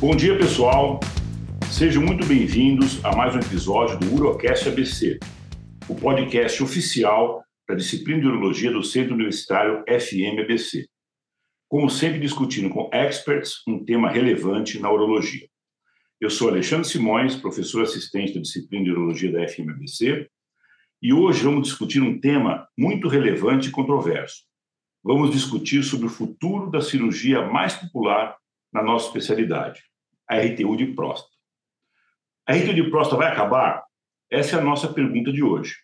Bom dia, pessoal. Sejam muito bem-vindos a mais um episódio do Urocast ABC, o podcast oficial da disciplina de Urologia do Centro Universitário FMABC. Como sempre, discutindo com experts um tema relevante na urologia. Eu sou Alexandre Simões, professor assistente da disciplina de Urologia da FMABC, e hoje vamos discutir um tema muito relevante e controverso. Vamos discutir sobre o futuro da cirurgia mais popular na nossa especialidade, a RTU de próstata. A RTU de próstata vai acabar? Essa é a nossa pergunta de hoje.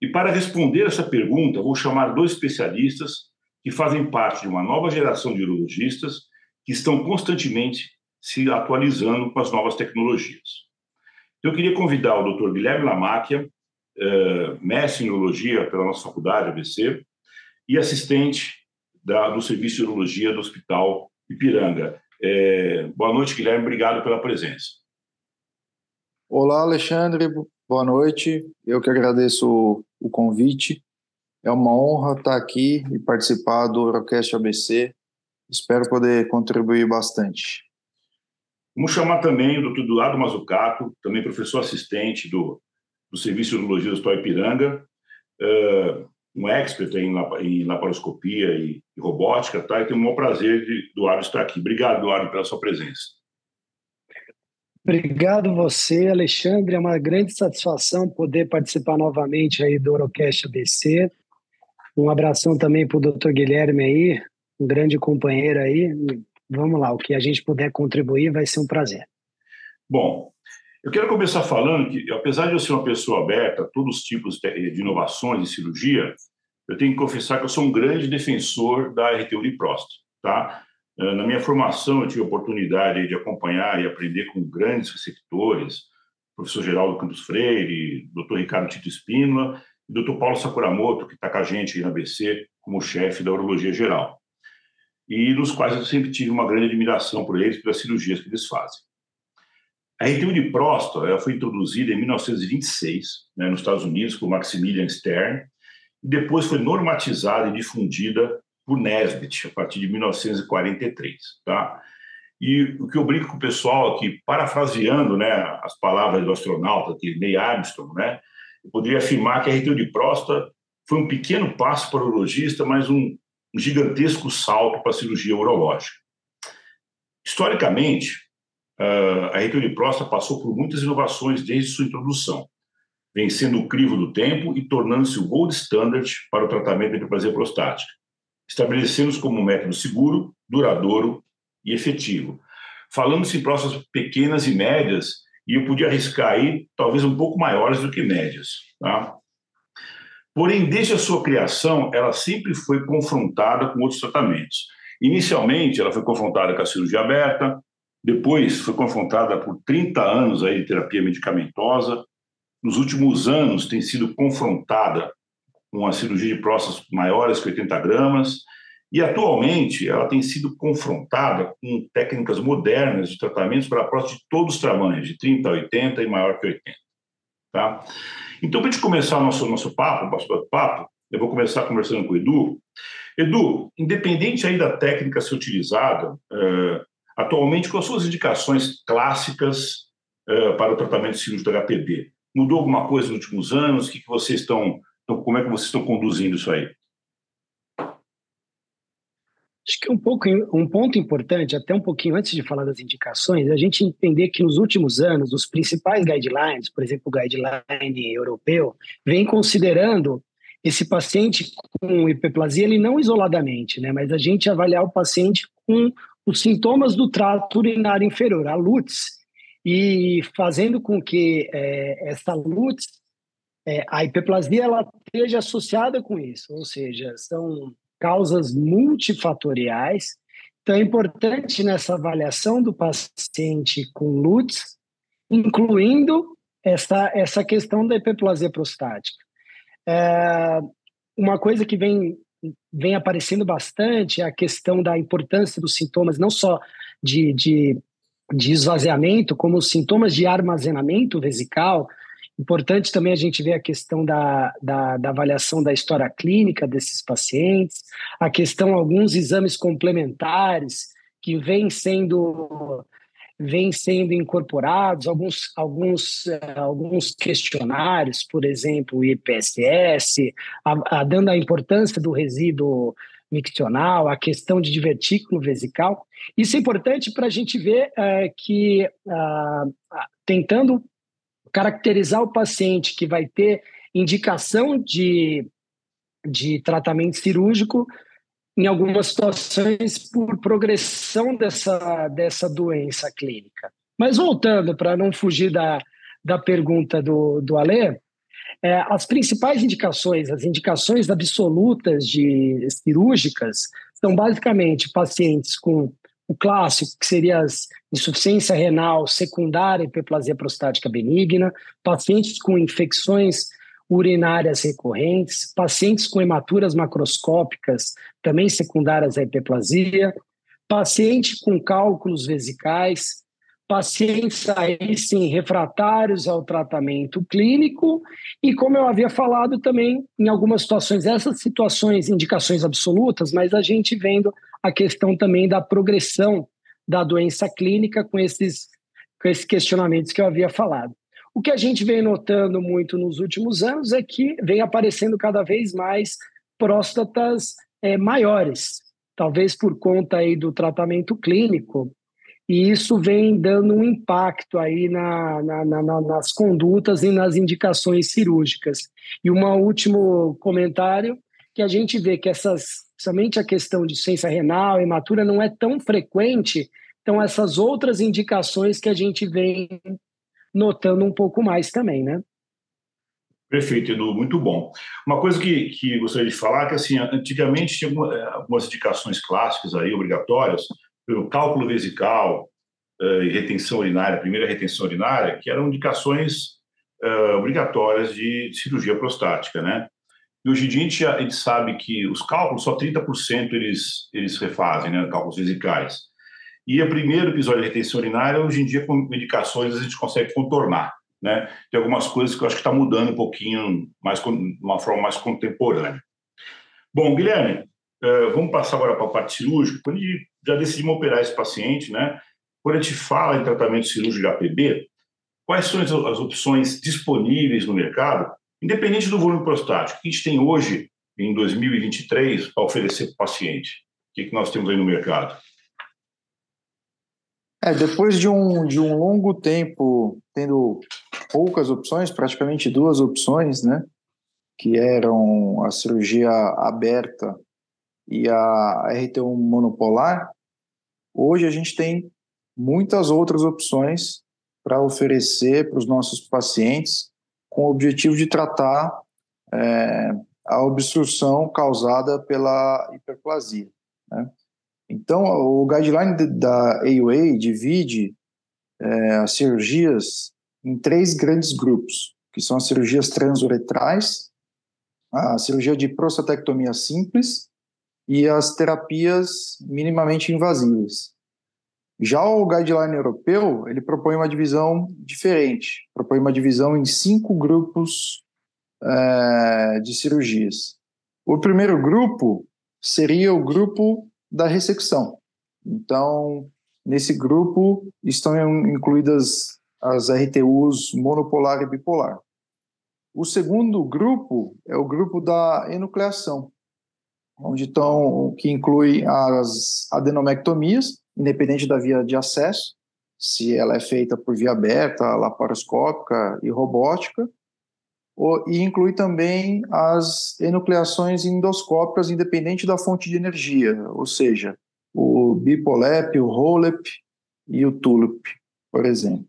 E para responder essa pergunta, vou chamar dois especialistas que fazem parte de uma nova geração de urologistas que estão constantemente se atualizando com as novas tecnologias. Então, eu queria convidar o Dr. Guilherme Lamáquia, eh, mestre em urologia pela nossa faculdade, ABC, e assistente da, do Serviço de Urologia do Hospital Ipiranga. É, boa noite, Guilherme. Obrigado pela presença. Olá, Alexandre. Boa noite. Eu que agradeço o convite. É uma honra estar aqui e participar do Eurocast ABC. Espero poder contribuir bastante. Vamos chamar também o Dr. Eduardo Mazucato, também professor assistente do, do Serviço de Urologia do Hospital Ipiranga, uh, um expert em, em laparoscopia e, e, robótica, tá? E tenho o maior prazer de Eduardo estar aqui. Obrigado, Eduardo, pela sua presença. Obrigado você, Alexandre. É uma grande satisfação poder participar novamente aí do Orocast ABC. Um abração também para o doutor Guilherme aí, um grande companheiro aí. Vamos lá, o que a gente puder contribuir vai ser um prazer. Bom, eu quero começar falando que, apesar de eu ser uma pessoa aberta a todos os tipos de inovações de cirurgia, eu tenho que confessar que eu sou um grande defensor da RTU de próstata, tá? Eh, na minha formação, eu tive a oportunidade de acompanhar e aprender com grandes receptores, professor Geraldo Campos Freire, doutor Ricardo Tito Espínola e doutor Paulo Sakuramoto, que está com a gente aí na ABC como chefe da urologia geral. E nos quais eu sempre tive uma grande admiração por eles, pelas cirurgias que eles fazem. A RTU de próstata foi introduzida em 1926 né, nos Estados Unidos por Maximilian Stern e depois foi normatizada e difundida por Nesbitt a partir de 1943, tá? E o que eu brinco com o pessoal aqui, parafraseando, né, as palavras do astronauta que Neil Armstrong, né, eu poderia afirmar que a RTU de próstata foi um pequeno passo para o urologista, mas um, um gigantesco salto para a cirurgia urológica. Historicamente, a RTU de próstata passou por muitas inovações desde sua introdução, vencendo o crivo do tempo e tornando-se o gold standard para o tratamento da hiperplasia prostática, estabelecendo-se como um método seguro, duradouro e efetivo. Falando-se em próstatas pequenas e médias, e eu podia arriscar aí talvez um pouco maiores do que médias. Tá? Porém, desde a sua criação, ela sempre foi confrontada com outros tratamentos. Inicialmente, ela foi confrontada com a cirurgia aberta, depois foi confrontada por 30 anos aí de terapia medicamentosa. Nos últimos anos tem sido confrontada com a cirurgia de próstatas maiores que 80 gramas. E atualmente ela tem sido confrontada com técnicas modernas de tratamentos para próstata de todos os tamanhos, de 30 a 80 e maior que 80. Tá? Então, para a gente começar o nosso, nosso papo, nosso papo, eu vou começar conversando com o Edu. Edu, independente aí da técnica ser utilizada, uh, atualmente, com as suas indicações clássicas uh, para o tratamento cirúrgico do HPB? Mudou alguma coisa nos últimos anos? O que, que vocês estão, como é que vocês estão conduzindo isso aí? Acho que um, pouco, um ponto importante, até um pouquinho antes de falar das indicações, é a gente entender que nos últimos anos, os principais guidelines, por exemplo, o guideline europeu, vem considerando esse paciente com hiperplasia, ele não isoladamente, né, mas a gente avaliar o paciente com os sintomas do trato urinário inferior, a LUTS, e fazendo com que é, essa LUTS, é, a hiperplasia, ela esteja associada com isso, ou seja, são causas multifatoriais. Então, é importante nessa avaliação do paciente com LUTS, incluindo essa, essa questão da hiperplasia prostática. É, uma coisa que vem, vem aparecendo bastante é a questão da importância dos sintomas, não só de, de, de esvaziamento, como os sintomas de armazenamento vesical, Importante também a gente ver a questão da, da, da, avaliação da história clínica desses pacientes, a questão alguns exames complementares que vêm sendo vêm sendo incorporados, alguns, alguns, uh, alguns questionários, por exemplo, o IPSS, a, a, dando a importância do resíduo miccional, a questão de divertículo vesical. Isso é importante para a gente ver uh, que, uh, tentando caracterizar o paciente que vai ter indicação de, de tratamento cirúrgico, em algumas situações por progressão dessa, dessa doença clínica. Mas voltando, para não fugir da, da pergunta do, do Alê, é, as principais indicações, as indicações absolutas de cirúrgicas, são basicamente pacientes com o clássico, que seria as insuficiência renal secundária hiperplasia prostática benigna, pacientes com infecções urinárias recorrentes, pacientes com hematuras macroscópicas, também secundárias à hiperplasia, paciente com cálculos vesicais, pacientes aí sim refratários ao tratamento clínico e como eu havia falado também em algumas situações essas situações indicações absolutas mas a gente vendo a questão também da progressão da doença clínica com esses com esses questionamentos que eu havia falado o que a gente vem notando muito nos últimos anos é que vem aparecendo cada vez mais próstatas é, maiores, talvez por conta aí do tratamento clínico, e isso vem dando um impacto aí na, na, na, nas condutas e nas indicações cirúrgicas. E um último comentário, que a gente vê que essas, somente a questão de ciência renal, hematura, não é tão frequente, então essas outras indicações que a gente vem notando um pouco mais também, né? Perfeito, Edu, muito bom. Uma coisa que, que gostaria de falar é que, assim, antigamente tinha eh, algumas indicações clássicas aí, obrigatórias, pelo cálculo vesical uh, e retenção urinária, primeira retenção urinária, que eram indicações uh, obrigatórias de cirurgia prostática, né? E hoje em dia a gente, a gente sabe que os cálculos, só 30% eles, eles refazem, né? Cálculos vesicais. E o primeiro episódio de retenção urinária, hoje em dia, com medicações, a gente consegue contornar. Né? Tem algumas coisas que eu acho que está mudando um pouquinho, mais de uma forma mais contemporânea. Bom, Guilherme, uh, vamos passar agora para a parte cirúrgica. Quando já decidimos operar esse paciente, né? quando a gente fala em tratamento cirúrgico de APB, quais são as, opções disponíveis no mercado, independente do volume prostático? O que a gente tem hoje, em 2023, para oferecer para o paciente? O que nós temos aí no mercado? É, depois de um, de um longo tempo tendo poucas opções, praticamente duas opções, né? Que eram a cirurgia aberta e a RT1 monopolar, hoje a gente tem muitas outras opções para oferecer para os nossos pacientes com o objetivo de tratar é, a obstrução causada pela hiperplasia. Né? Então, o guideline da AUA divide é, as cirurgias em três grandes grupos, que são as cirurgias transuretrais, a cirurgia de prostatectomia simples e as terapias minimamente invasivas. Já o guideline europeu, ele propõe uma divisão diferente, propõe uma divisão em cinco grupos é, de cirurgias. O primeiro grupo seria o grupo da ressecção. Então, nesse grupo estão incluídas as RTUs monopolar e bipolar. O segundo grupo é o grupo da enucleação, onde estão que inclui as adenomectomias, independente da via de acesso, se ela é feita por via aberta, laparoscópica e robótica, e inclui também as enucleações endoscópicas independente da fonte de energia, ou seja, o Bipolep, o Rolep e o Tulip, por exemplo.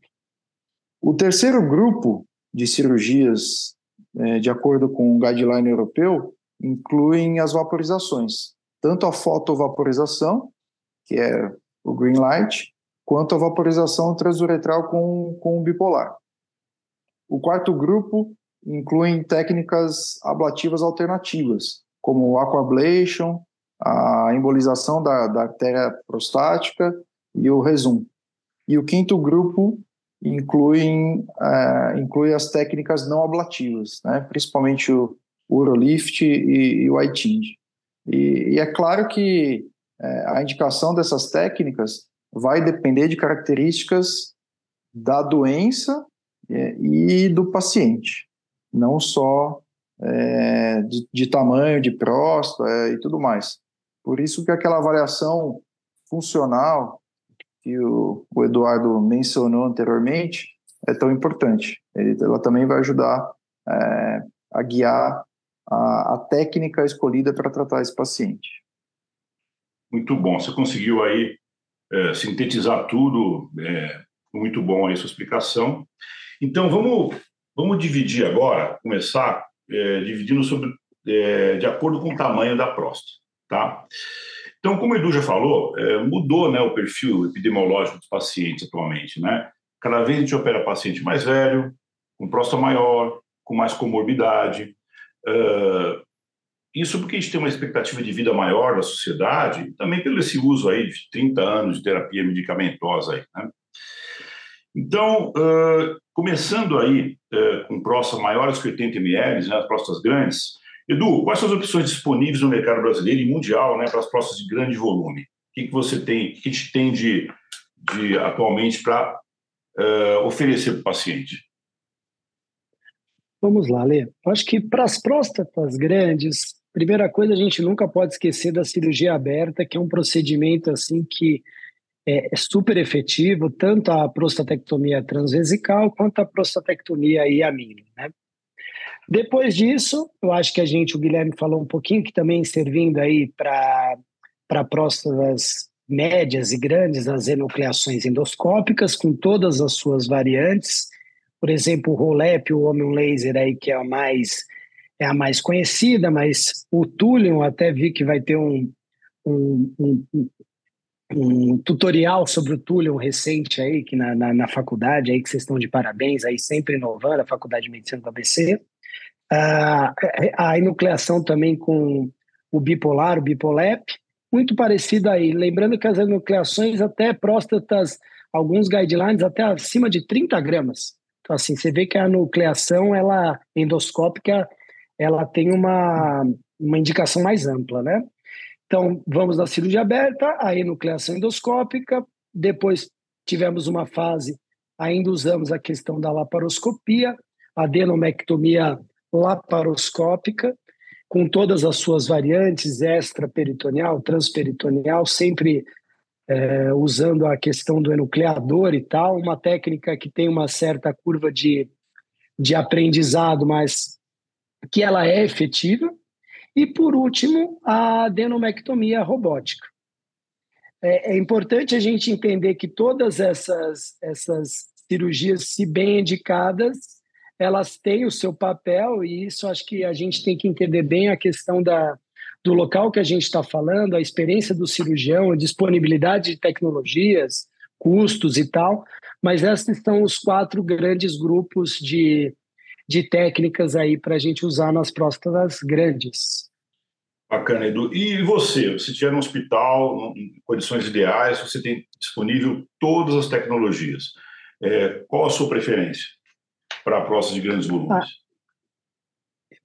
O terceiro grupo de cirurgias, é, de acordo com o guideline europeu, incluem as vaporizações, tanto a fotovaporização, que é o green light, quanto a vaporização transuretral com, com o bipolar. O quarto grupo incluem técnicas ablativas alternativas, como o aquablation, a embolização da, da artéria prostática e o resum. E o quinto grupo inclui, é, inclui as técnicas não ablativas, né? principalmente o Urolift e, e o iTind. E, e, é claro que é, a indicação dessas técnicas vai depender de características da doença é, e do paciente, não só é, de, de, tamanho de próstata é, e tudo mais. Por isso que aquela avaliação funcional que o, o Eduardo mencionou anteriormente é tão importante. Ele, ela também vai ajudar é, a guiar a, a técnica escolhida para tratar esse paciente. Muito bom. Você conseguiu aí é, sintetizar tudo. É, muito bom aí a sua explicação. Então, vamos, vamos dividir agora, começar é, dividindo sobre, é, de acordo com o tamanho da próstata. Tá? Então, como o Edu já falou, é, mudou né, o perfil epidemiológico dos pacientes atualmente. Né? Cada vez a gente opera paciente mais velho, com próstata maior, com mais comorbidade. Uh, isso porque a gente tem uma expectativa de vida maior da sociedade, também pelo esse uso aí de 30 anos de terapia medicamentosa. Aí, né? Então, uh, começando aí uh, com próstatas maiores que 80 ml, né, as próstatas grandes, Edu, quais são as opções disponíveis no mercado brasileiro e mundial né, para as próstatas de grande volume? O que, que você tem, o que a gente tem de, de atualmente para uh, oferecer para o paciente? Vamos lá, Lê. Acho que para as próstatas grandes, primeira coisa, a gente nunca pode esquecer da cirurgia aberta, que é um procedimento assim que é, é super efetivo, tanto a prostatectomia transvesical quanto a prostatectomia iamino, né? Depois disso, eu acho que a gente, o Guilherme falou um pouquinho, que também servindo aí para próstatas médias e grandes, as enucleações endoscópicas, com todas as suas variantes. Por exemplo, o Rolep, o Homem Laser aí, que é a mais é a mais conhecida, mas o Thulium até vi que vai ter um, um, um, um tutorial sobre o Thulium recente aí, que na, na, na, faculdade aí, que vocês estão de parabéns aí, sempre inovando, a Faculdade de Medicina do ABC. Ah, a enucleação também com o bipolar, o bipolep, muito parecido aí. Lembrando que as enucleações até próstatas, alguns guidelines até acima de 30 gramas. Então, assim, você vê que a nucleação, ela endoscópica, ela tem uma, uma indicação mais ampla, né? Então, vamos na cirurgia aberta, a enucleação endoscópica, depois tivemos uma fase, ainda usamos a questão da laparoscopia, adenomectomia laparoscópica, com todas as suas variantes, extraperitoneal, transperitoneal, sempre é, usando a questão do enucleador e tal, uma técnica que tem uma certa curva de, de aprendizado, mas que ela é efetiva. E, por último, a adenomectomia robótica. É, é importante a gente entender que todas essas, essas cirurgias, se bem indicadas, elas têm o seu papel, e isso acho que a gente tem que entender bem a questão da, do local que a gente está falando, a experiência do cirurgião, a disponibilidade de tecnologias, custos e tal, mas esses são os quatro grandes grupos de, de técnicas aí para a gente usar nas próstatas grandes. Bacana, Edu. E você? Se estiver no hospital, em condições ideais, você tem disponível todas as tecnologias. É, qual a sua preferência para a próstata de grandes volumes?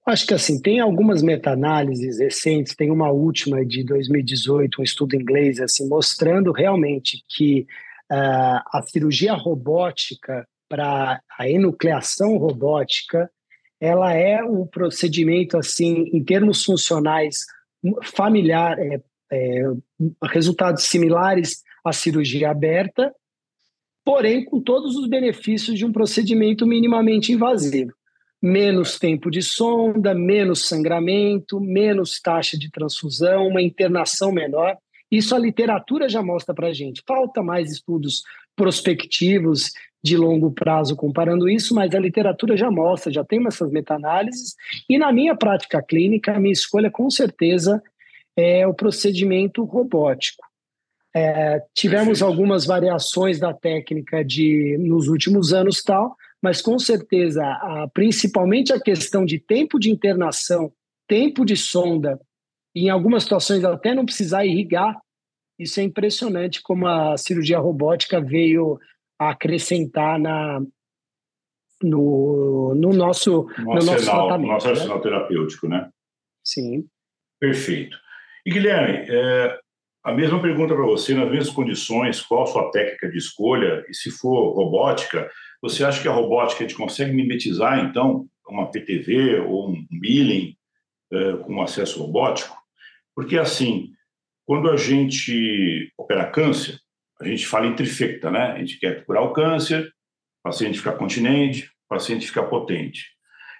Ah, acho que assim, tem algumas meta-análises recentes, tem uma última de 2018, um estudo inglês, assim, mostrando realmente que uh, a cirurgia robótica para a enucleação robótica, ela é um procedimento assim, em termos funcionais, familiar, é, é, resultados similares à cirurgia aberta, porém com todos os benefícios de um procedimento minimamente invasivo. Menos tempo de sonda, menos sangramento, menos taxa de transfusão, uma internação menor. Isso a literatura já mostra para a gente. Falta mais estudos prospectivos de longo prazo comparando isso, mas a literatura já mostra, já tem essas meta-análises, e na minha prática clínica, a minha escolha com certeza é o procedimento robótico. É, tivemos algumas variações da técnica de nos últimos anos tal, mas com certeza, a, principalmente a questão de tempo de internação, tempo de sonda, e em algumas situações até não precisar irrigar, isso é impressionante como a cirurgia robótica veio acrescentar na, no, no nosso, no, no nosso arsenal, tratamento. Nosso né? arsenal terapêutico, né? Sim. Perfeito. E Guilherme, é, A mesma pergunta para você, nas mesmas condições, qual a sua técnica de escolha? E se for robótica, você acha que a robótica a gente consegue mimetizar, então, uma PTV ou um milling eh, com acesso robótico? Porque, assim, quando a gente opera câncer, a gente fala em trifecta, né? A gente quer curar o câncer, o paciente ficar continente, o paciente ficar potente.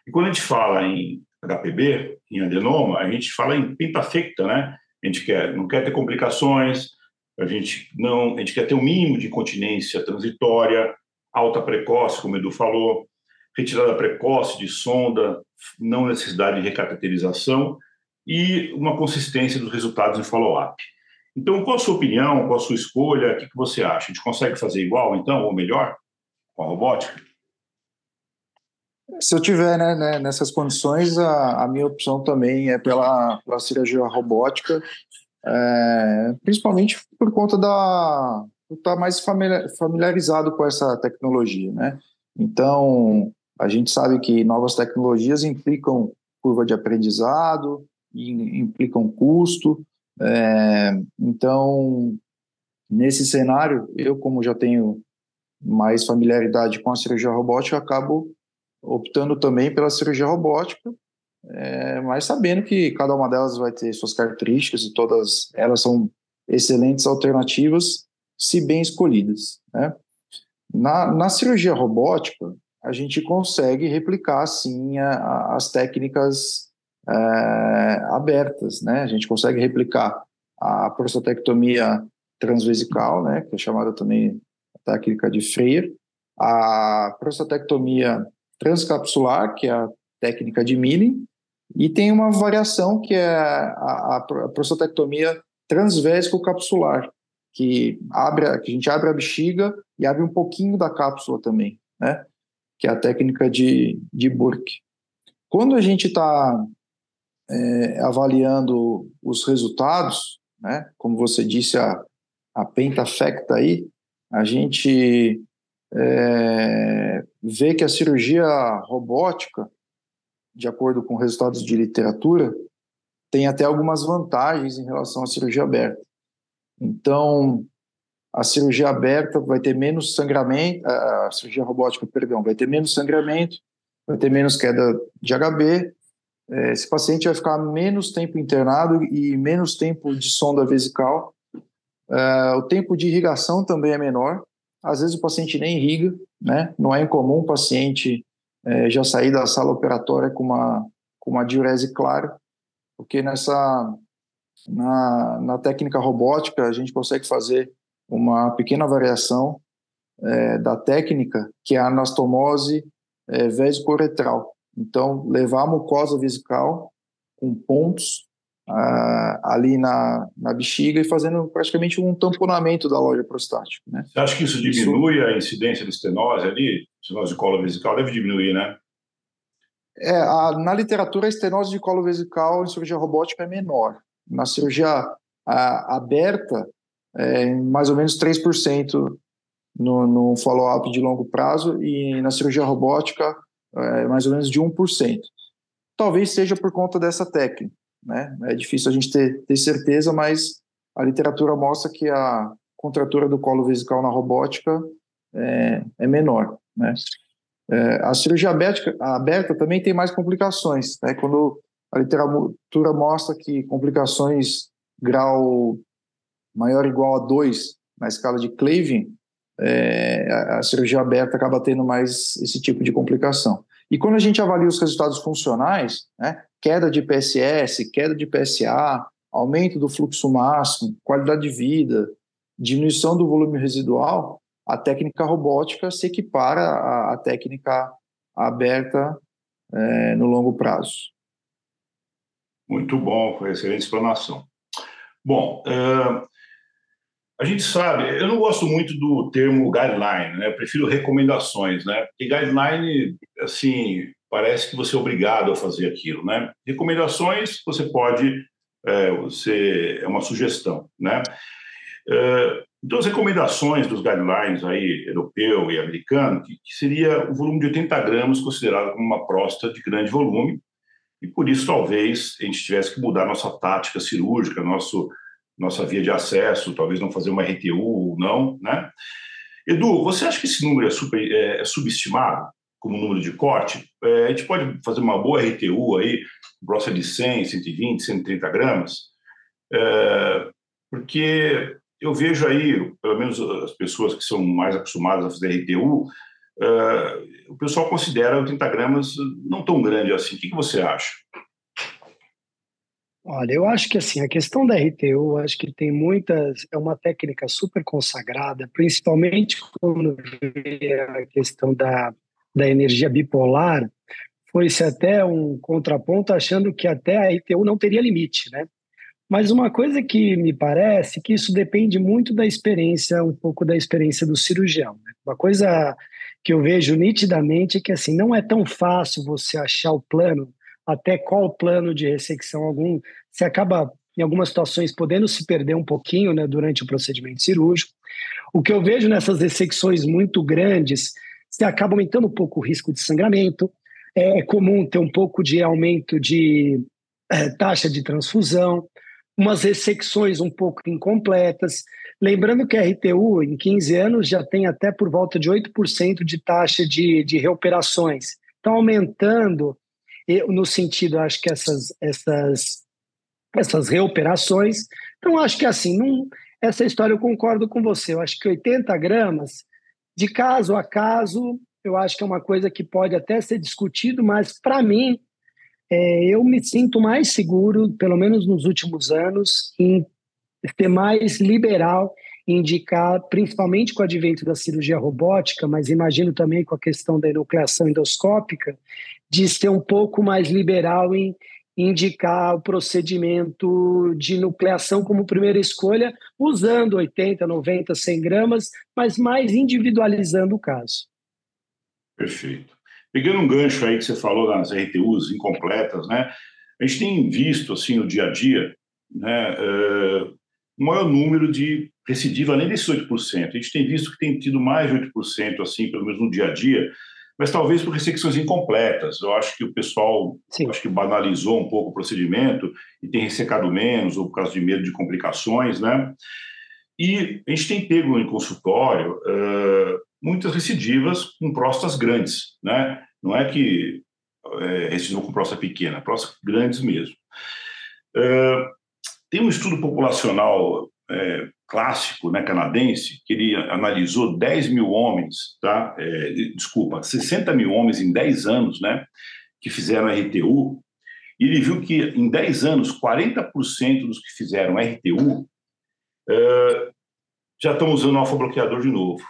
E quando a gente fala em HPB, em adenoma, a gente fala em pentafecta, né? A gente quer, não quer ter complicações, a gente não, a gente quer ter um mínimo de incontinência transitória, alta precoce, como o Edu falou, retirada precoce de sonda, não necessidade de recateterização e uma consistência dos resultados em follow-up. Então, qual a sua opinião, qual a sua escolha, o que você acha? A gente consegue fazer igual, então, ou melhor, com a robótica? Se eu tiver né, né, nessas condições, a, a, minha opção também é pela, pela cirurgia robótica, é, principalmente por conta da estar tá mais familiarizado com essa tecnologia, né? Então, a gente sabe que novas tecnologias implicam curva de aprendizado, implicam custo. É, então, nesse cenário, eu, como já tenho mais familiaridade com a cirurgia robótica, acabo optando também pela cirurgia robótica, é, mas sabendo que cada uma delas vai ter suas características e todas elas são excelentes alternativas, se bem escolhidas. Né? Na, na cirurgia robótica, a gente consegue replicar, sim, a, a, as técnicas é, abertas, né? A gente consegue replicar a prostatectomia transvesical, né? Que é chamada também técnica de Freire, a prostatectomia transcapsular, que é a técnica de Milling, e tem uma variação que é a, a prostatectomia transvésico-capsular, que, abre, que a gente abre a bexiga e abre um pouquinho da cápsula também, né? que é a técnica de, de Burke. Quando a gente está é, avaliando os resultados, né, como você disse, a, a pentafecta aí, a gente é, vê que a cirurgia robótica, de acordo com resultados de literatura, tem até algumas vantagens em relação à cirurgia aberta. Então, a cirurgia aberta vai ter menos sangramento, a cirurgia robótica, perdão, vai ter menos sangramento, vai ter menos queda de HB, esse paciente vai ficar menos tempo internado e menos tempo de sonda vesical. É, o tempo de irrigação também é menor, às vezes o paciente nem irriga, né? Não é incomum o paciente é, já sair da sala operatória com uma, com uma diurese clara, porque nessa na, na técnica robótica a gente consegue fazer uma pequena variação é, da técnica, que é a anastomose é, vesicoretral. Então, levar a mucosa vesical com pontos ah, ali na, na bexiga e fazendo praticamente um tamponamento da loja prostática. Né? Você acha que isso diminui isso... a incidência de estenose ali? Estenose de colo vesical deve diminuir, né? É, a, na literatura, a estenose de colo vesical em cirurgia robótica é menor. Na cirurgia a, aberta, é mais ou menos 3% no, no follow-up de longo prazo e na cirurgia robótica, é mais ou menos de 1%. Talvez seja por conta dessa técnica. Né? É difícil a gente ter, ter certeza, mas a literatura mostra que a contratura do colo vesical na robótica é, é menor. Né? É, a cirurgia aberta, aberta também tem mais complicações. Né? Quando a literatura mostra que complicações grau maior ou igual a 2 na escala de Clavin, é, a cirurgia aberta acaba tendo mais esse tipo de complicação. E quando a gente avalia os resultados funcionais, né, queda de PSS, queda de PSA, aumento do fluxo máximo, qualidade de vida, diminuição do volume residual, a técnica robótica se equipara à, à técnica aberta é, no longo prazo. Muito bom, foi excelente explanação. Bom, a gente sabe, eu não gosto muito do termo guideline, né? Eu prefiro recomendações, né? Porque guideline, assim, parece que você é obrigado a fazer aquilo, né? Recomendações, você pode, é, você, é uma sugestão, né? É, então, as recomendações dos guidelines aí, europeu e americano, que, que seria o volume de 80 gramas considerado como uma próstata de grande volume, e por isso talvez a gente tivesse que mudar nossa tática cirúrgica, nosso nossa via de acesso, talvez não fazer uma RTU ou não, né? Edu, você acha que esse número é, super, é, é subestimado como número de corte? É, a gente pode fazer uma boa RTU aí, grossa de 100, 120, 130 gramas? É, porque eu vejo aí, pelo menos as pessoas que são mais acostumadas a fazer RTU, uh, o pessoal considera 80 gramas não tão grande assim. O que, que você acha? Olha, eu acho que assim, a questão da RTU, acho que tem muitas, é uma técnica super consagrada, principalmente quando vê a questão da, da energia bipolar, foi-se até um contraponto achando que até a RTU não teria limite, né? Mas uma coisa que me parece que isso depende muito da experiência, um pouco da experiência do cirurgião. Né? Uma coisa que eu vejo nitidamente é que assim não é tão fácil você achar o plano, até qual plano de ressecção algum, você acaba em algumas situações podendo se perder um pouquinho né, durante o procedimento cirúrgico. O que eu vejo nessas ressecções muito grandes, você acaba aumentando um pouco o risco de sangramento, é comum ter um pouco de aumento de é, taxa de transfusão, umas ressecções um pouco incompletas. Lembrando que a RTU, em 15 anos, já tem até por volta de 8% de taxa de, de reoperações. Então, aumentando, no sentido, acho que essas, essas, essas reoperações. Então, acho que assim, essa história eu concordo com você. Eu acho que 80 gramas, de caso a caso, eu acho que é uma coisa que pode até ser discutido, mas para mim, é, eu me sinto mais seguro, pelo menos nos últimos anos, em ser mais liberal, indicar, principalmente com o advento da cirurgia robótica, mas imagino também com a questão da enucleação endoscópica, de ser um pouco mais liberal em indicar o procedimento de nucleação como primeira escolha, usando 80, 90, 100 gramas, mas mais individualizando o caso. Perfeito. Pegando um gancho aí que você falou das RTUs incompletas, né? A gente tem visto, assim, no dia a dia, né, uh, um maior número de recidiva, além desses 8%. A gente tem visto que tem tido mais de 8%, assim, pelo menos no dia a dia, mas talvez por ressecções incompletas. Eu acho que o pessoal acho que banalizou um pouco o procedimento e tem ressecado menos, ou por causa de medo de complicações, né? E a gente tem pego em consultório uh, muitas recidivas com próstatas grandes, né? Não é que é, recidiva com próstata pequena, próstatas grandes mesmo. Uh, tem um estudo populacional é, clássico, né, canadense, que ele analisou 10 mil homens, tá? É, desculpa, 60 mil homens em 10 anos, né, que fizeram RTU, e ele viu que em 10 anos, 40% dos que fizeram RTU já estão usando alfa-bloqueador de novo.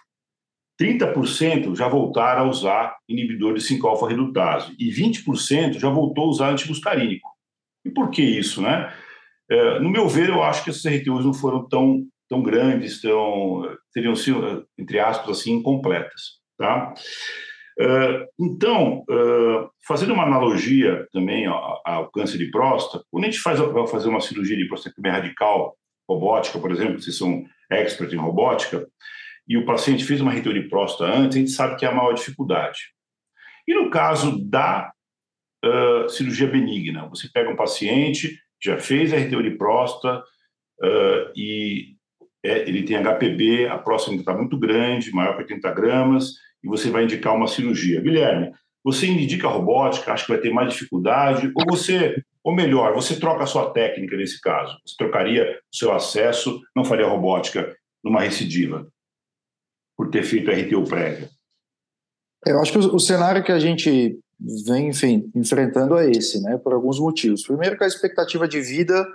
30% já voltaram a usar inibidor de 5-alfa-redutase e 20% já voltou a usar antimuscarínico. E por que isso, né? É, no meu ver, eu acho que essas RTUs não foram tão, tão grandes, tão, teriam sido, entre aspas, assim, incompletas. Tá? É, então, é, fazendo uma analogia também ao, câncer de próstata, quando a gente faz, vai fazer uma cirurgia de prostatectomia radical, robótica, por exemplo, vocês são expert em robótica, e o paciente fez uma RTU de próstata antes, a gente sabe que é a maior dificuldade. E no caso da uh, cirurgia benigna, você pega um paciente, já fez a RTU de próstata uh, e é, ele tem HPB, a próstata está muito grande, maior que 80 gramas, e você vai indicar uma cirurgia. Guilherme, você indica robótica, acha que vai ter mais dificuldade, ou você, ou melhor, você troca a sua técnica nesse caso? Você trocaria o seu acesso, não faria robótica numa recidiva, por ter feito RTU prévia? Eu acho que o, o cenário que a gente vem enfim, enfrentando é esse, né, por alguns motivos. Primeiro que a expectativa de vida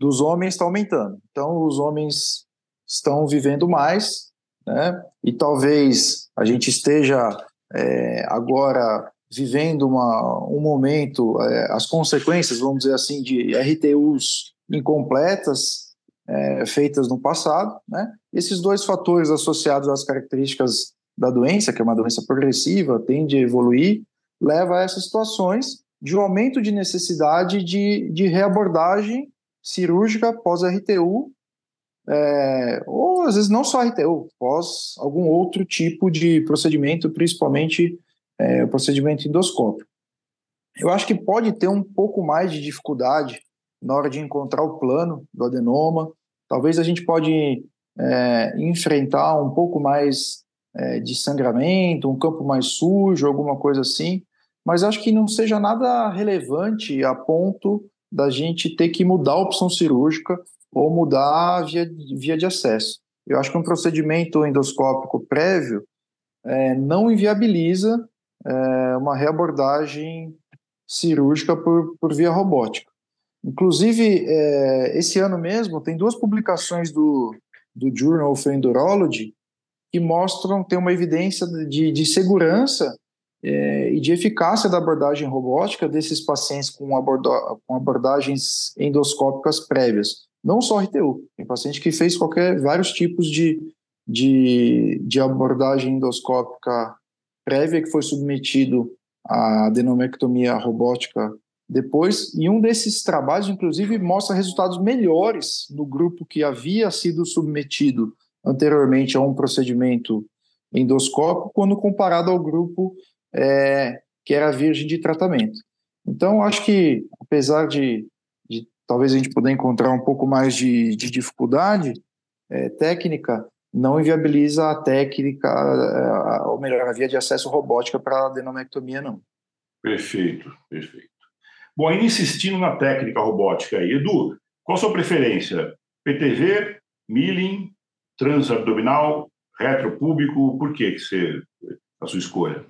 dos homens está aumentando. Então, os homens estão vivendo mais, né, e talvez a gente esteja é, agora vivendo uma, um momento, é, as consequências, vamos dizer assim, de RTUs incompletas é, feitas no passado, né? Esses dois fatores associados às características da doença, que é uma doença progressiva, tende a evoluir, leva a essas situações de um aumento de necessidade de, de reabordagem cirúrgica pós-RTU, é, ou às vezes não só RTU, pós algum outro tipo de procedimento, principalmente é, o procedimento endoscópio. Eu acho que pode ter um pouco mais de dificuldade na hora de encontrar o plano do adenoma, Talvez a gente pode é, enfrentar um pouco mais é, de sangramento, um campo mais sujo, alguma coisa assim, mas acho que não seja nada relevante a ponto da gente ter que mudar a opção cirúrgica ou mudar a via, via de acesso. Eu acho que um procedimento endoscópico prévio é, não inviabiliza é, uma reabordagem cirúrgica por, por via robótica. Inclusive, é, esse ano mesmo, tem duas publicações do, do Journal of Endurology que mostram, tem uma evidência de, de segurança é, e de eficácia da abordagem robótica desses pacientes com, aborda, com abordagens endoscópicas prévias. Não só RTU, tem paciente que fez qualquer, vários tipos de, de, de abordagem endoscópica prévia que foi submetido à adenomectomia robótica depois, e um desses trabalhos, inclusive, mostra resultados melhores no grupo que havia sido submetido anteriormente a um procedimento endoscópico, quando comparado ao grupo é, que era virgem de tratamento. Então, acho que, apesar de, talvez a gente poder encontrar um pouco mais de, de dificuldade é, técnica, não inviabiliza a técnica, é, ou melhor, a via de acesso robótica para a adenomectomia, não. Perfeito, perfeito. Bom, ainda insistindo na técnica robótica aí, Edu, qual a sua preferência? PTV, milling, transabdominal, retropúbico, por que, que você, a sua escolha?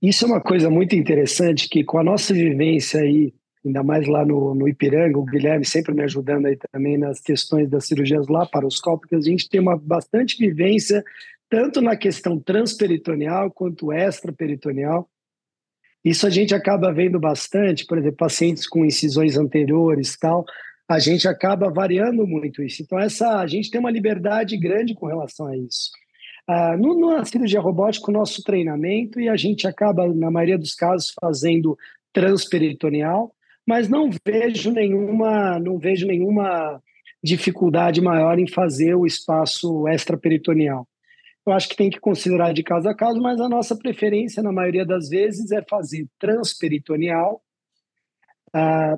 Isso é uma coisa muito interessante que com a nossa vivência aí, ainda mais lá no, no Ipiranga, o Guilherme sempre me ajudando aí também nas questões das cirurgias laparoscópicas, a gente tem uma bastante vivência tanto na questão transperitoneal quanto extraperitoneal. Isso a gente acaba vendo bastante, por exemplo, pacientes com incisões anteriores tal, a gente acaba variando muito isso. Então, essa, a gente tem uma liberdade grande com relação a isso. Ah, no, na cirurgia robótica, o nosso treinamento, e a gente acaba, na maioria dos casos, fazendo transperitoneal, mas não vejo nenhuma, não vejo nenhuma dificuldade maior em fazer o espaço extraperitoneal. Eu acho que tem que considerar de caso a caso, mas a nossa preferência, na maioria das vezes, é fazer transperitoneal. Ah,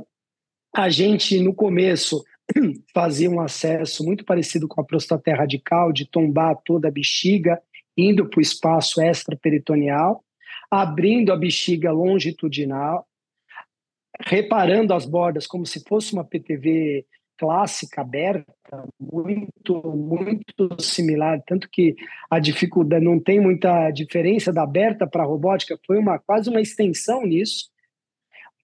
a gente, no começo, fazia um acesso muito parecido com a prostaté radical, de tombar toda a bexiga, indo para o espaço extraperitoneal, abrindo a bexiga longitudinal, reparando as bordas como se fosse uma PTV clássica aberta, muito muito similar, tanto que a dificuldade não tem muita diferença da aberta para a robótica, foi uma quase uma extensão nisso.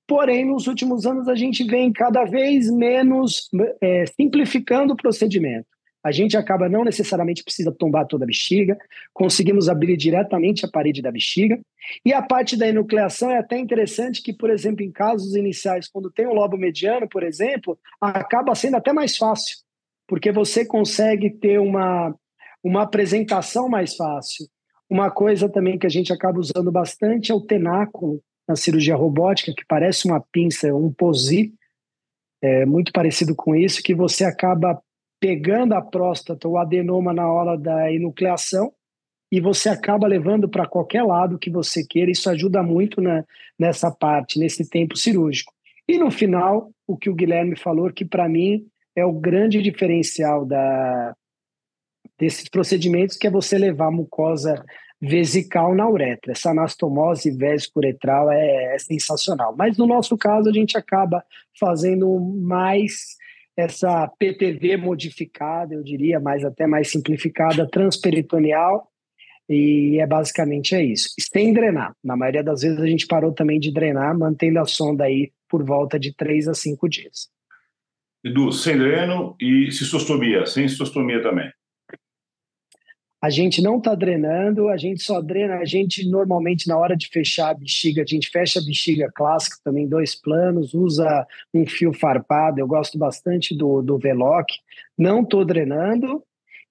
Porém, nos últimos anos a gente vem cada vez menos é, simplificando o procedimento a gente acaba não necessariamente precisa tombar toda a bexiga, conseguimos abrir diretamente a parede da bexiga. E a parte da enucleação é até interessante que, por exemplo, em casos iniciais, quando tem um lobo mediano, por exemplo, acaba sendo até mais fácil, porque você consegue ter uma, uma apresentação mais fácil. Uma coisa também que a gente acaba usando bastante é o tenáculo na cirurgia robótica, que parece uma pinça, um posi, é muito parecido com isso, que você acaba pegando a próstata, o adenoma na hora da enucleação, e você acaba levando para qualquer lado que você queira. Isso ajuda muito na, nessa parte, nesse tempo cirúrgico. E no final, o que o Guilherme falou, que para mim é o grande diferencial da, desses procedimentos, que é você levar mucosa vesical na uretra. Essa anastomose vésico-uretral é, é sensacional. Mas no nosso caso, a gente acaba fazendo mais essa PTV modificada, eu diria, mais até mais simplificada, transperitoneal, e é basicamente é isso. Sem drenar. Na maioria das vezes a gente parou também de drenar, mantendo a sonda aí por volta de três a cinco dias. Edu, sem dreno e cistostomia, sem cistostomia também a gente não está drenando, a gente só drena, a gente normalmente na hora de fechar a bexiga, a gente fecha a bexiga clássica também, dois planos, usa um fio farpado, eu gosto bastante do, do Veloc, não estou drenando,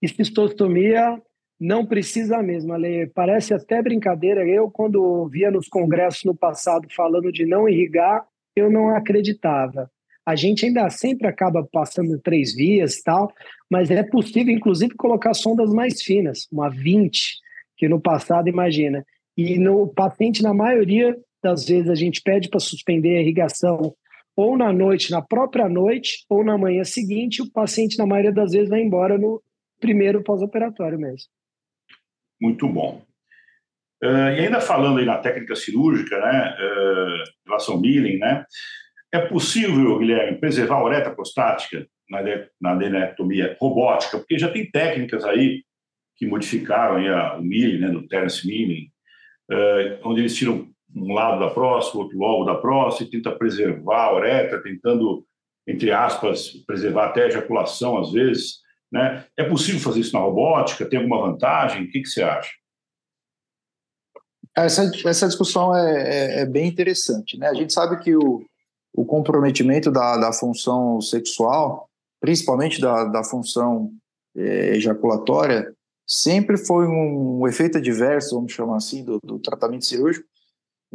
e cistostomia não precisa mesmo, Ale, parece até brincadeira, eu quando via nos congressos no passado falando de não irrigar, eu não acreditava. A gente ainda sempre acaba passando três vias e tal, mas é possível, inclusive, colocar sondas mais finas, uma 20, que no passado, imagina. E no paciente, na maioria das vezes, a gente pede para suspender a irrigação ou na noite, na própria noite, ou na manhã seguinte, o paciente, na maioria das vezes, vai embora no primeiro pós-operatório mesmo. Muito bom. Uh, e ainda falando aí na técnica cirúrgica, né, uh, relação milling, né, é possível, Guilherme, preservar a uretra prostática na, na adenectomia robótica, porque já tem técnicas aí que modificaram aí a, o milling, né, do Terence Milling, uh, onde eles tiram um lado da próstata, outro logo da próstata, e tenta preservar a uretra, tentando, entre aspas, preservar até a ejaculação, às vezes. Né? É possível fazer isso na robótica? Tem alguma vantagem? O que, que você acha? Essa, essa discussão é, é, é, bem interessante. Né? A gente sabe que o, o comprometimento da, da função sexual, principalmente da, da função é, ejaculatória, sempre foi um, um, efeito adverso, vamos chamar assim, do, do tratamento cirúrgico,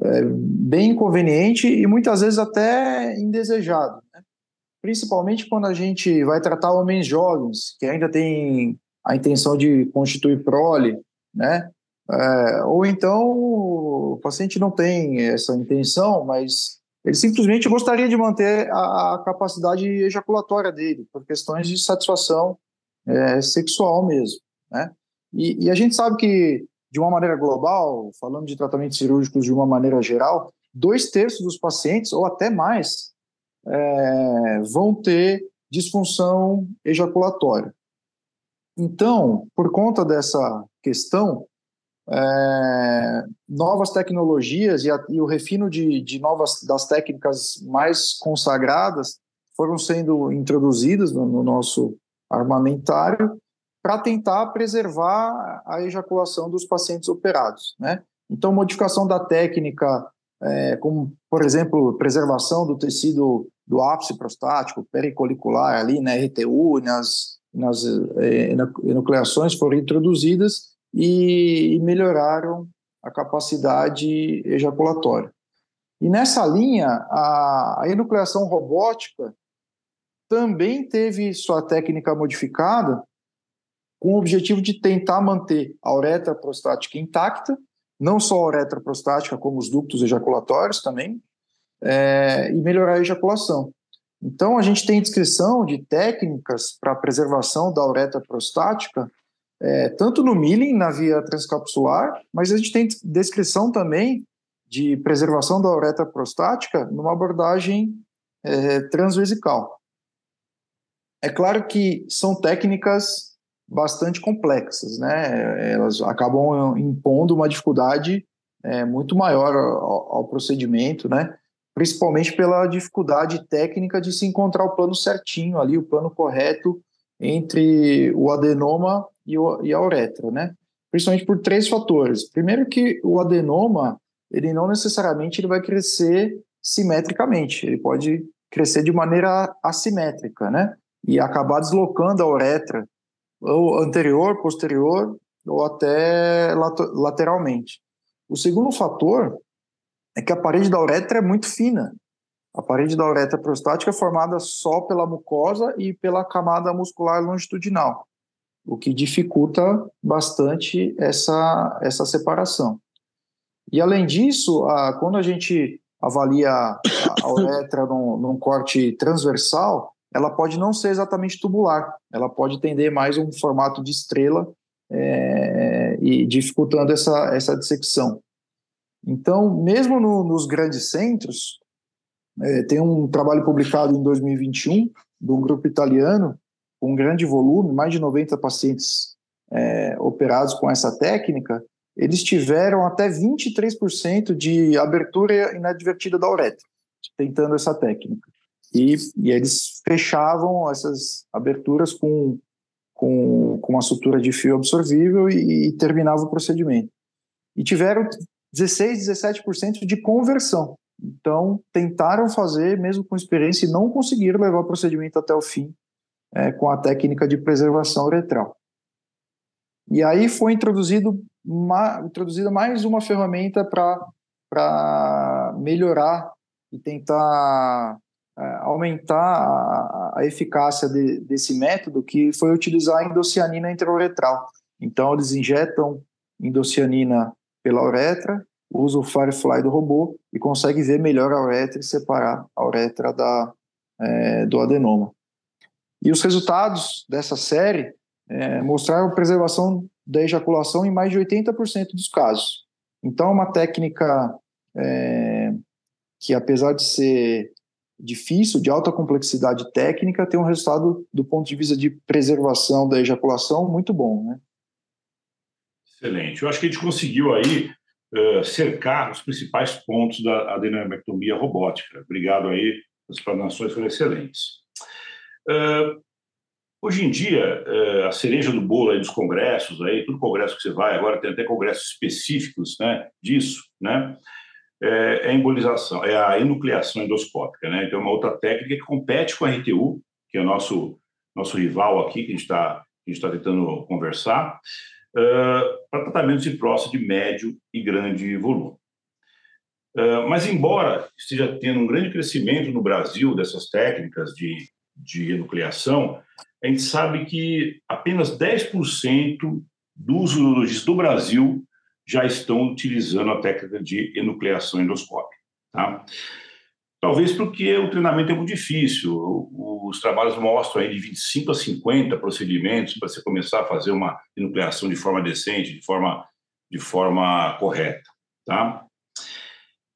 é, bem inconveniente e muitas vezes até indesejado. Né? Principalmente quando a gente vai tratar homens jovens, que ainda têm a intenção de constituir prole, né? É, ou então o paciente não tem essa intenção, mas ele simplesmente gostaria de manter a, a capacidade ejaculatória dele, por questões de satisfação é, sexual mesmo. Né? E, e, a gente sabe que de uma maneira global, falando de tratamentos cirúrgicos de uma maneira geral, dois terços dos pacientes, ou até mais, é, vão ter disfunção ejaculatória. Então, por conta dessa questão, é, novas tecnologias e, a, e, o refino de, de novas das técnicas mais consagradas foram sendo introduzidas no, no nosso armamentário para tentar preservar a ejaculação dos pacientes operados, né? Então, modificação da técnica, é, como, por exemplo, preservação do tecido do ápice prostático, pericolicular ali, né, RTU, nas, nas é, enucleações foram introduzidas e, e melhoraram a capacidade ejaculatória. E nessa linha, a, a enucleação robótica também teve sua técnica modificada com o objetivo de tentar manter a uretra prostática intacta, não só a uretra prostática, como os ductos ejaculatórios também, é, e melhorar a ejaculação. Então, a gente tem descrição de técnicas para preservação da uretra prostática, é, tanto no milling, na via transcapsular, mas a gente tem descrição também de preservação da uretra prostática numa abordagem é, transvesical. É claro que são técnicas bastante complexas, né? Elas acabam impondo uma dificuldade é, muito maior ao, ao, procedimento, né? Principalmente pela dificuldade técnica de se encontrar o plano certinho ali, o plano correto entre o adenoma e, o, e a uretra, né? Principalmente por três fatores. Primeiro que o adenoma, ele não necessariamente ele vai crescer simetricamente, ele pode crescer de maneira assimétrica, né? E acabar deslocando a uretra ou anterior, posterior ou até lateralmente. O segundo fator é que a parede da uretra é muito fina. A parede da uretra prostática é formada só pela mucosa e pela camada muscular longitudinal, o que dificulta bastante essa, essa separação. E além disso, a, quando a gente avalia a, a uretra num, num corte transversal, ela pode não ser exatamente tubular, ela pode tender mais um formato de estrela é, e dificultando essa, essa dissecção. Então, mesmo no, nos grandes centros, é, tem um trabalho publicado em 2021 de um grupo italiano com um grande volume, mais de 90 pacientes é, operados com essa técnica, eles tiveram até 23% de abertura inadvertida da uretra, tentando essa técnica. E, e eles fechavam essas aberturas com, com, com uma sutura de fio absorvível e, e terminava o procedimento. E tiveram 16, 17% de conversão. Então, tentaram fazer, mesmo com experiência, e não conseguiram levar o procedimento até o fim é, com a técnica de preservação uretral. E aí foi introduzido introduzida mais uma ferramenta para melhorar e tentar é, aumentar a, a eficácia de, desse método, que foi utilizar a endocianina intrauretral. Então, eles injetam endocianina pela uretra usa o Firefly do robô e consegue ver melhor a uretra e separar a uretra da, é, do adenoma. E os resultados dessa série é, mostraram preservação da ejaculação em mais de 80% dos casos. Então, é uma técnica é, que, apesar de ser difícil, de alta complexidade técnica, tem um resultado do ponto de vista de preservação da ejaculação muito bom, né? Excelente. Eu acho que a gente conseguiu aí uh, cercar os principais pontos da adenomectomia robótica. Obrigado aí, as explanações foram excelentes. Uh, hoje em dia, uh, a cereja do bolo aí dos congressos, aí, todo congresso que você vai, agora tem até congressos específicos né, disso, né? É, é a embolização, é a enucleação endoscópica, né? Então, é uma outra técnica que compete com a RTU, que é o nosso, nosso rival aqui, que a gente está tá tentando conversar uh, para tratamentos de próstata de médio e grande volume. Uh, mas, embora esteja tendo um grande crescimento no Brasil dessas técnicas de, de enucleação, a gente sabe que apenas 10% dos urologistas do Brasil já estão utilizando a técnica de enucleação endoscópica. Tá? Talvez porque o treinamento é muito difícil. Os trabalhos mostram aí de 25 a 50 procedimentos para você começar a fazer uma enucleação de forma decente, de forma, de forma correta. Tá?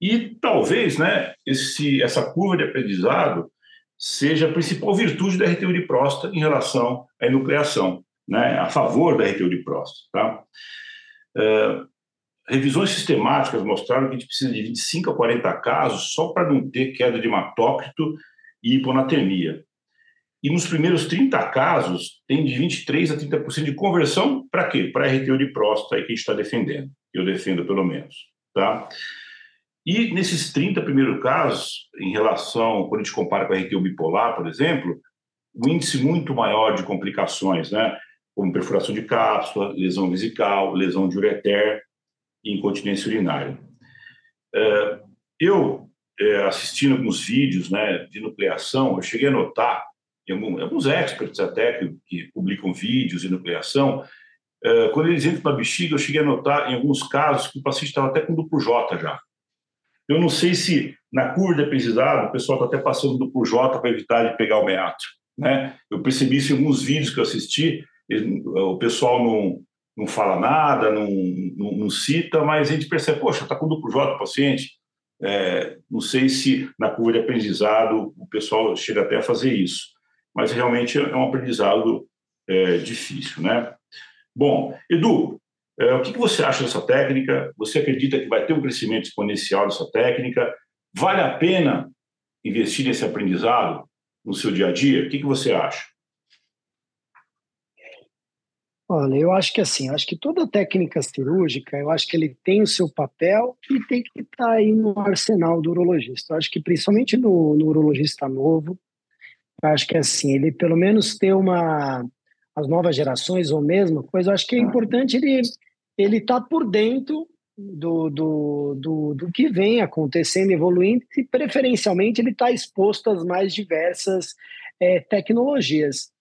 E talvez né, esse, essa curva de aprendizado seja a principal virtude da RTU de próstata em relação à enucleação, né, a favor da RTU de próstata. Tá? Uh, revisões sistemáticas mostraram que a gente precisa de 25 a 40 casos só para não ter queda de hematócrito e hiponatremia. E nos primeiros 30 casos, tem de 23 a 30% de conversão para quê? Para RTU de próstata que a gente está defendendo. Eu defendo, pelo menos. Tá? E nesses 30 primeiros casos, em relação, quando a gente compara com a RTU bipolar, por exemplo, o índice muito maior de complicações, né? como perfuração de cápsula, lesão vesical, lesão de ureter, incontinência urinária. É, eu, é, assistindo alguns vídeos né, de nucleação, eu cheguei a notar, alguns experts até que, que publicam vídeos de nucleação, é, quando eles entram na bexiga, eu cheguei a notar, em alguns casos, que o paciente estava até com duplo J já. Eu não sei se na curva de aprendizado o pessoal está até passando duplo J para evitar de pegar o meato. Né? Eu percebi isso em alguns vídeos que eu assisti, o pessoal não, não fala nada, não, não, não, cita, mas a gente percebe, poxa, está com duplo J o paciente. É, não sei se na curva de aprendizado o pessoal chega até a fazer isso, mas realmente é um aprendizado é, difícil, né? Bom, Edu, é, o que, você acha dessa técnica? Você acredita que vai ter um crescimento exponencial dessa técnica? Vale a pena investir nesse aprendizado no seu dia a dia? O que você acha? Olha, eu acho que assim, acho que toda técnica cirúrgica, eu acho que ele tem o seu papel e tem que estar tá aí no arsenal do urologista. Eu acho que principalmente no, no urologista novo, eu acho que assim, ele pelo menos ter uma as novas gerações ou mesmo coisa, eu acho que é importante ele ele tá por dentro do, do, do, do, que vem acontecendo, evoluindo, e preferencialmente ele está exposto às mais diversas é, tecnologias.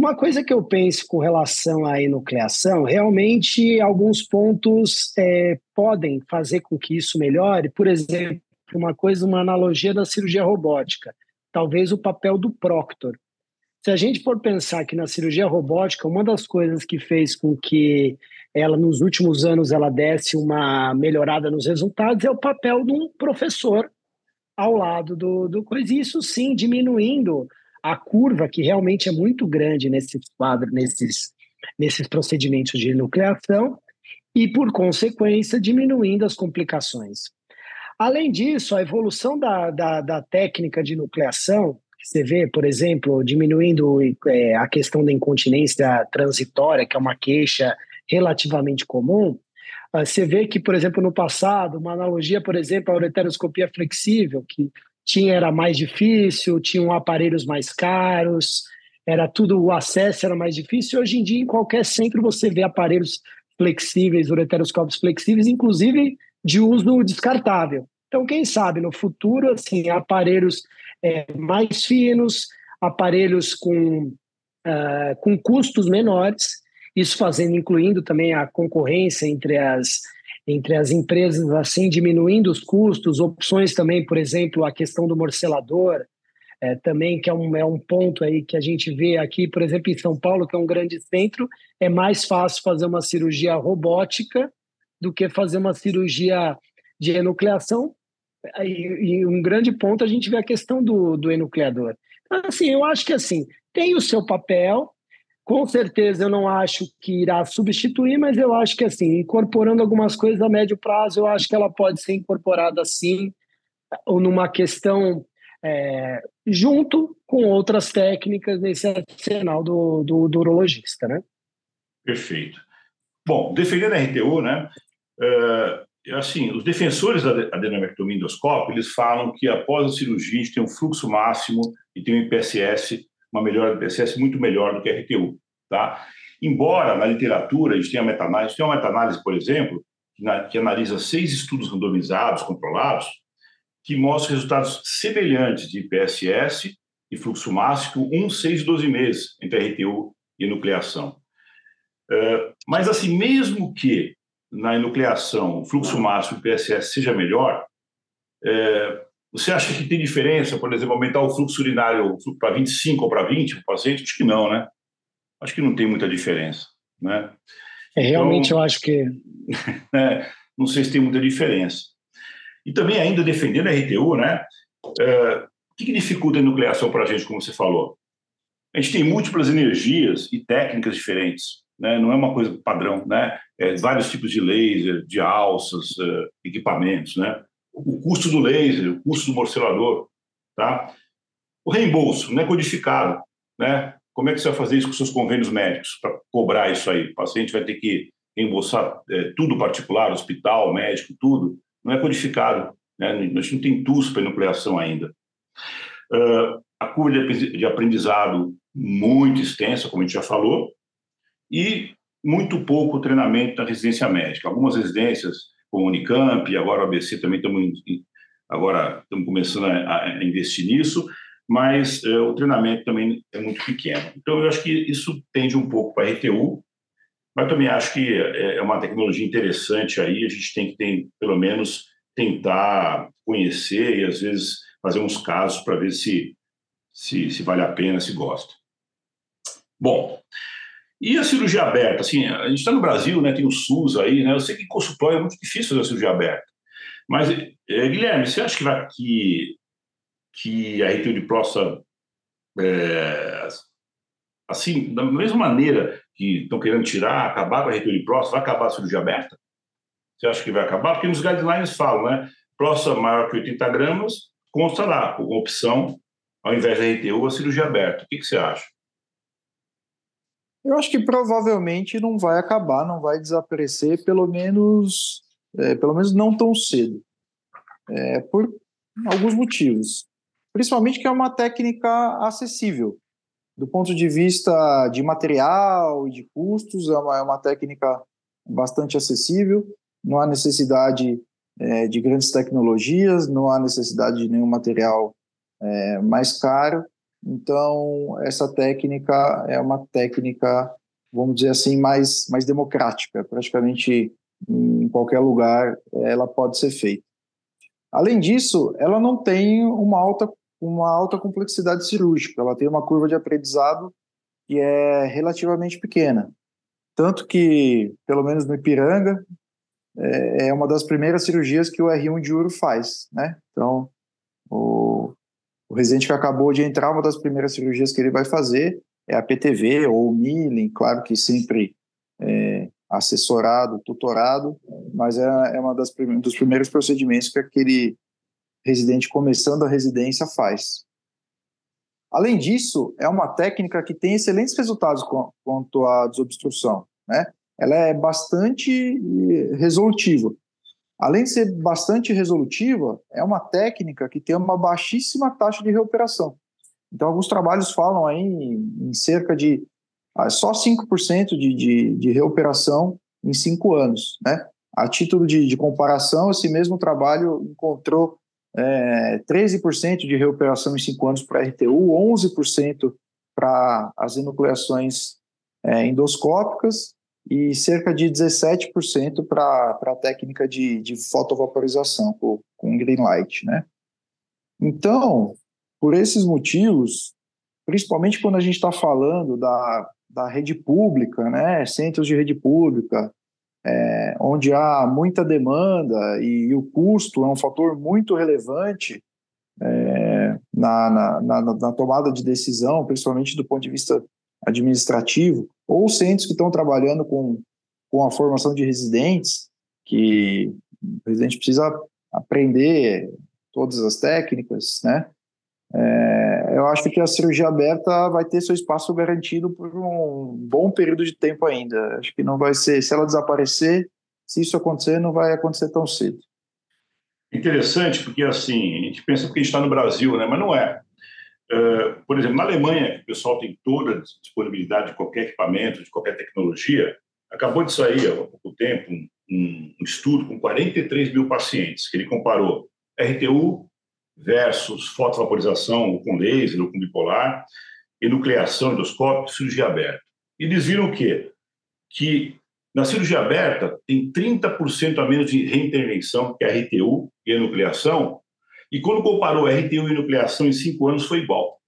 Uma coisa que eu penso com relação à enucleação, realmente alguns pontos é, podem fazer com que isso melhore. Por exemplo, uma coisa, uma analogia da cirurgia robótica, talvez o papel do proctor. Se a gente for pensar que na cirurgia robótica, uma das coisas que fez com que ela nos últimos anos ela desse uma melhorada nos resultados é o papel de um professor ao lado do, do coisa. Isso sim diminuindo a curva, que realmente é muito grande nesses quadros, nesses, nesses procedimentos de nucleação, e, por consequência, diminuindo as complicações. Além disso, a evolução da, da, da técnica de nucleação, você vê, por exemplo, diminuindo é, a questão da incontinência transitória, que é uma queixa relativamente comum, ah, você vê que, por exemplo, no passado, uma analogia, por exemplo, a ureteroscopia flexível, que tinha era mais difícil, tinham aparelhos mais caros, era tudo o acesso era mais difícil. Hoje em dia, em qualquer centro você vê aparelhos flexíveis, ureteroscópios flexíveis, inclusive de uso descartável. Então, quem sabe no futuro, assim, aparelhos é, mais finos, aparelhos com, uh, com custos menores, isso fazendo, incluindo também a concorrência entre as entre as empresas, assim, diminuindo os custos, opções também, por exemplo, a questão do morcelador, é, também, que é um, é um ponto aí que a gente vê aqui, por exemplo, em São Paulo, que é um grande centro, é mais fácil fazer uma cirurgia robótica do que fazer uma cirurgia de enucleação. E, e um grande ponto a gente vê a questão do, do enucleador. Então, assim, eu acho que assim, tem o seu papel, com certeza eu não acho que irá substituir, mas eu acho que assim, incorporando algumas coisas a médio prazo, eu acho que ela pode ser incorporada sim, ou numa questão é, junto com outras técnicas nesse arsenal do, do, do urologista, né? Perfeito. Bom, defendendo a RTU, né, uh, assim, os defensores da adenomectomia endoscópica, eles falam que após a cirurgia a gente tem um fluxo máximo e tem um IPSS, uma melhor IPSS muito melhor do que a RTU, tá? Embora na literatura a gente tenha meta-análise, tem uma meta-análise, por exemplo, que, na, que analisa seis estudos randomizados, controlados, que mostra resultados semelhantes de PSS e fluxo máximo 1, 6 e 12 meses entre RTU e nucleação. Uh, mas, assim, mesmo que na enucleação o fluxo máximo e PSS seja melhor, uh, você acha que tem diferença, por exemplo, aumentar o fluxo urinário para 25 ou para 20 o paciente? Acho que não, né? Acho que não tem muita diferença, né? É, realmente então, eu acho que... é, não sei se tem muita diferença. E também, ainda defendendo a RTU, né, é, o que, que dificulta a nucleação para a gente, como você falou? A gente tem múltiplas energias e técnicas diferentes, né? não é uma coisa padrão, né? É, vários tipos de laser, de alças, uh, equipamentos, né? O custo do laser, o custo do morcelador, tá? O reembolso não é codificado, né? Como é que você vai fazer isso com seus convênios médicos para cobrar isso aí? O paciente vai ter que reembolsar é, tudo particular, hospital, médico, tudo não é codificado, né? a gente não tem TUS para enucleação ainda. Uh, a curva de aprendizado muito extensa, como a gente já falou, e muito pouco treinamento na residência médica. Algumas residências, como a Unicamp, agora o ABC também estamos agora estamos começando a, a investir nisso, mas uh, o treinamento também é muito pequeno. Então, eu acho que isso tende um pouco para a RTU, mas também acho que é, é uma tecnologia interessante aí, a gente tem que ter, pelo menos tentar conhecer e às vezes fazer uns casos para ver se, se, se vale a pena, se gosta. Bom, e a cirurgia aberta? Assim, a gente está no Brasil, né, tem o SUS aí, né, eu sei que em consultório é muito difícil fazer a cirurgia aberta. Mas, é, Guilherme, você acha que, vai, que, que a RTU de próstata, é, assim, da mesma maneira que estão querendo tirar, acabar com a retina de próstata, vai acabar a cirurgia aberta? Você acha que vai acabar? Porque nos guidelines falam, né? Próstata maior que 80 gramas, consta lá, com opção, ao invés da RTU, a cirurgia aberta. O que, que você acha? Eu acho que provavelmente não vai acabar, não vai desaparecer, pelo menos, é, pelo menos não tão cedo. É, por alguns motivos. Principalmente que é uma técnica acessível do ponto de vista de material e de custos, é uma, é uma técnica bastante acessível, não há necessidade é, de grandes tecnologias, não há necessidade de nenhum material é, mais caro. Então, essa técnica é uma técnica, vamos dizer assim, mais, mais democrática, praticamente em qualquer lugar ela pode ser feita. Além disso, ela não tem uma alta uma alta complexidade cirúrgica. Ela tem uma curva de aprendizado que é relativamente pequena. Tanto que, pelo menos no Ipiranga, é, é uma das primeiras cirurgias que o R1 de Uro faz, né? Então, o, o residente que acabou de entrar, uma das primeiras cirurgias que ele vai fazer é a PTV ou o Milling, claro que sempre é, assessorado, tutorado, mas é, é uma das dos primeiros procedimentos que aquele residente começando a residência faz. Além disso, é uma técnica que tem excelentes resultados quanto à desobstrução. Né? Ela é bastante resolutiva. Além de ser bastante resolutiva, é uma técnica que tem uma baixíssima taxa de reoperação. Então, alguns trabalhos falam aí em, cerca de ah, só 5% de, de, de reoperação em cinco anos. Né? A título de, de comparação, esse mesmo trabalho encontrou é, 13% de reoperação em 5 anos para RTU, 11% para as enucleações é, endoscópicas e cerca de 17% para a técnica de, de fotovaporização com, com green light, né? Então, por esses motivos, principalmente quando a gente está falando da, da rede pública, né, centros de rede pública, é, onde há muita demanda e, e, o custo é um fator muito relevante é, na, na, na, na, tomada de decisão, principalmente do ponto de vista administrativo, ou centros que estão trabalhando com, com a formação de residentes, que o residente precisa aprender todas as técnicas, né? É, eu acho que a cirurgia aberta vai ter seu espaço garantido por um bom período de tempo ainda. Acho que não vai ser, se ela desaparecer, se isso acontecer, não vai acontecer tão cedo. Interessante, porque assim, a gente pensa que a gente está no Brasil, né? mas não é. Uh, por exemplo, na Alemanha, que o pessoal tem toda a disponibilidade de qualquer equipamento, de qualquer tecnologia, acabou de sair há pouco tempo um, um, estudo com 43 mil pacientes, que ele comparou RTU versus fotovaporização com laser ou com bipolar, enucleação endoscópica, cirurgia aberta. E eles viram o quê? Que na cirurgia aberta tem 30% a menos de reintervenção, que a RTU e enucleação, e quando comparou RTU e enucleação em cinco anos foi igual.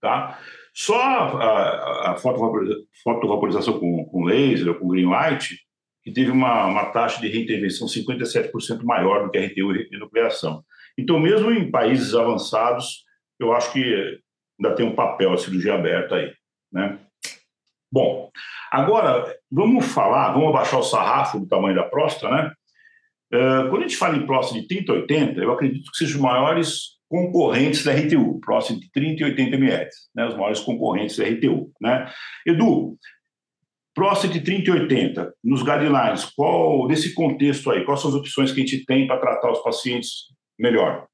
Tá? Só a, a, fotovaporização com, com laser com green light, que teve uma, uma taxa de reintervenção 57% maior do que RTU e enucleação. Então, mesmo em países avançados, eu acho que ainda tem um papel a cirurgia aberta aí, né? Bom, agora vamos falar, vamos abaixar o sarrafo do tamanho da próstata, né? Uh, quando a gente fala em próstata de 30 a 80, eu acredito que sejam os maiores concorrentes da RTU, próstata de 30 e 80 ml, né? Os maiores concorrentes da RTU, né? Edu, próstata de 30 e 80, nos guidelines, qual, nesse contexto aí, quais são as opções que a gente tem para tratar os pacientes melhor?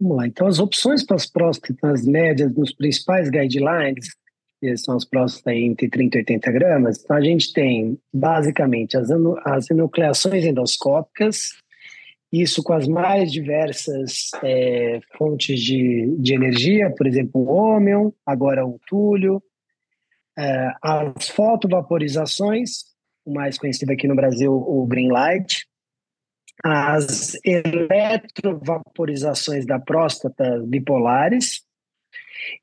Vamos lá. Então, as opções para as próstatas médias dos principais guidelines, são as próstatas entre 30 e 80 gramas, então a gente tem basicamente as, as enucleações endoscópicas, isso com as mais diversas é, fontes de, de energia, por exemplo, o ômion, agora o túlio, é, as fotovaporizações, o mais conhecido aqui no Brasil, o green light, as eletrovaporizações da próstata bipolares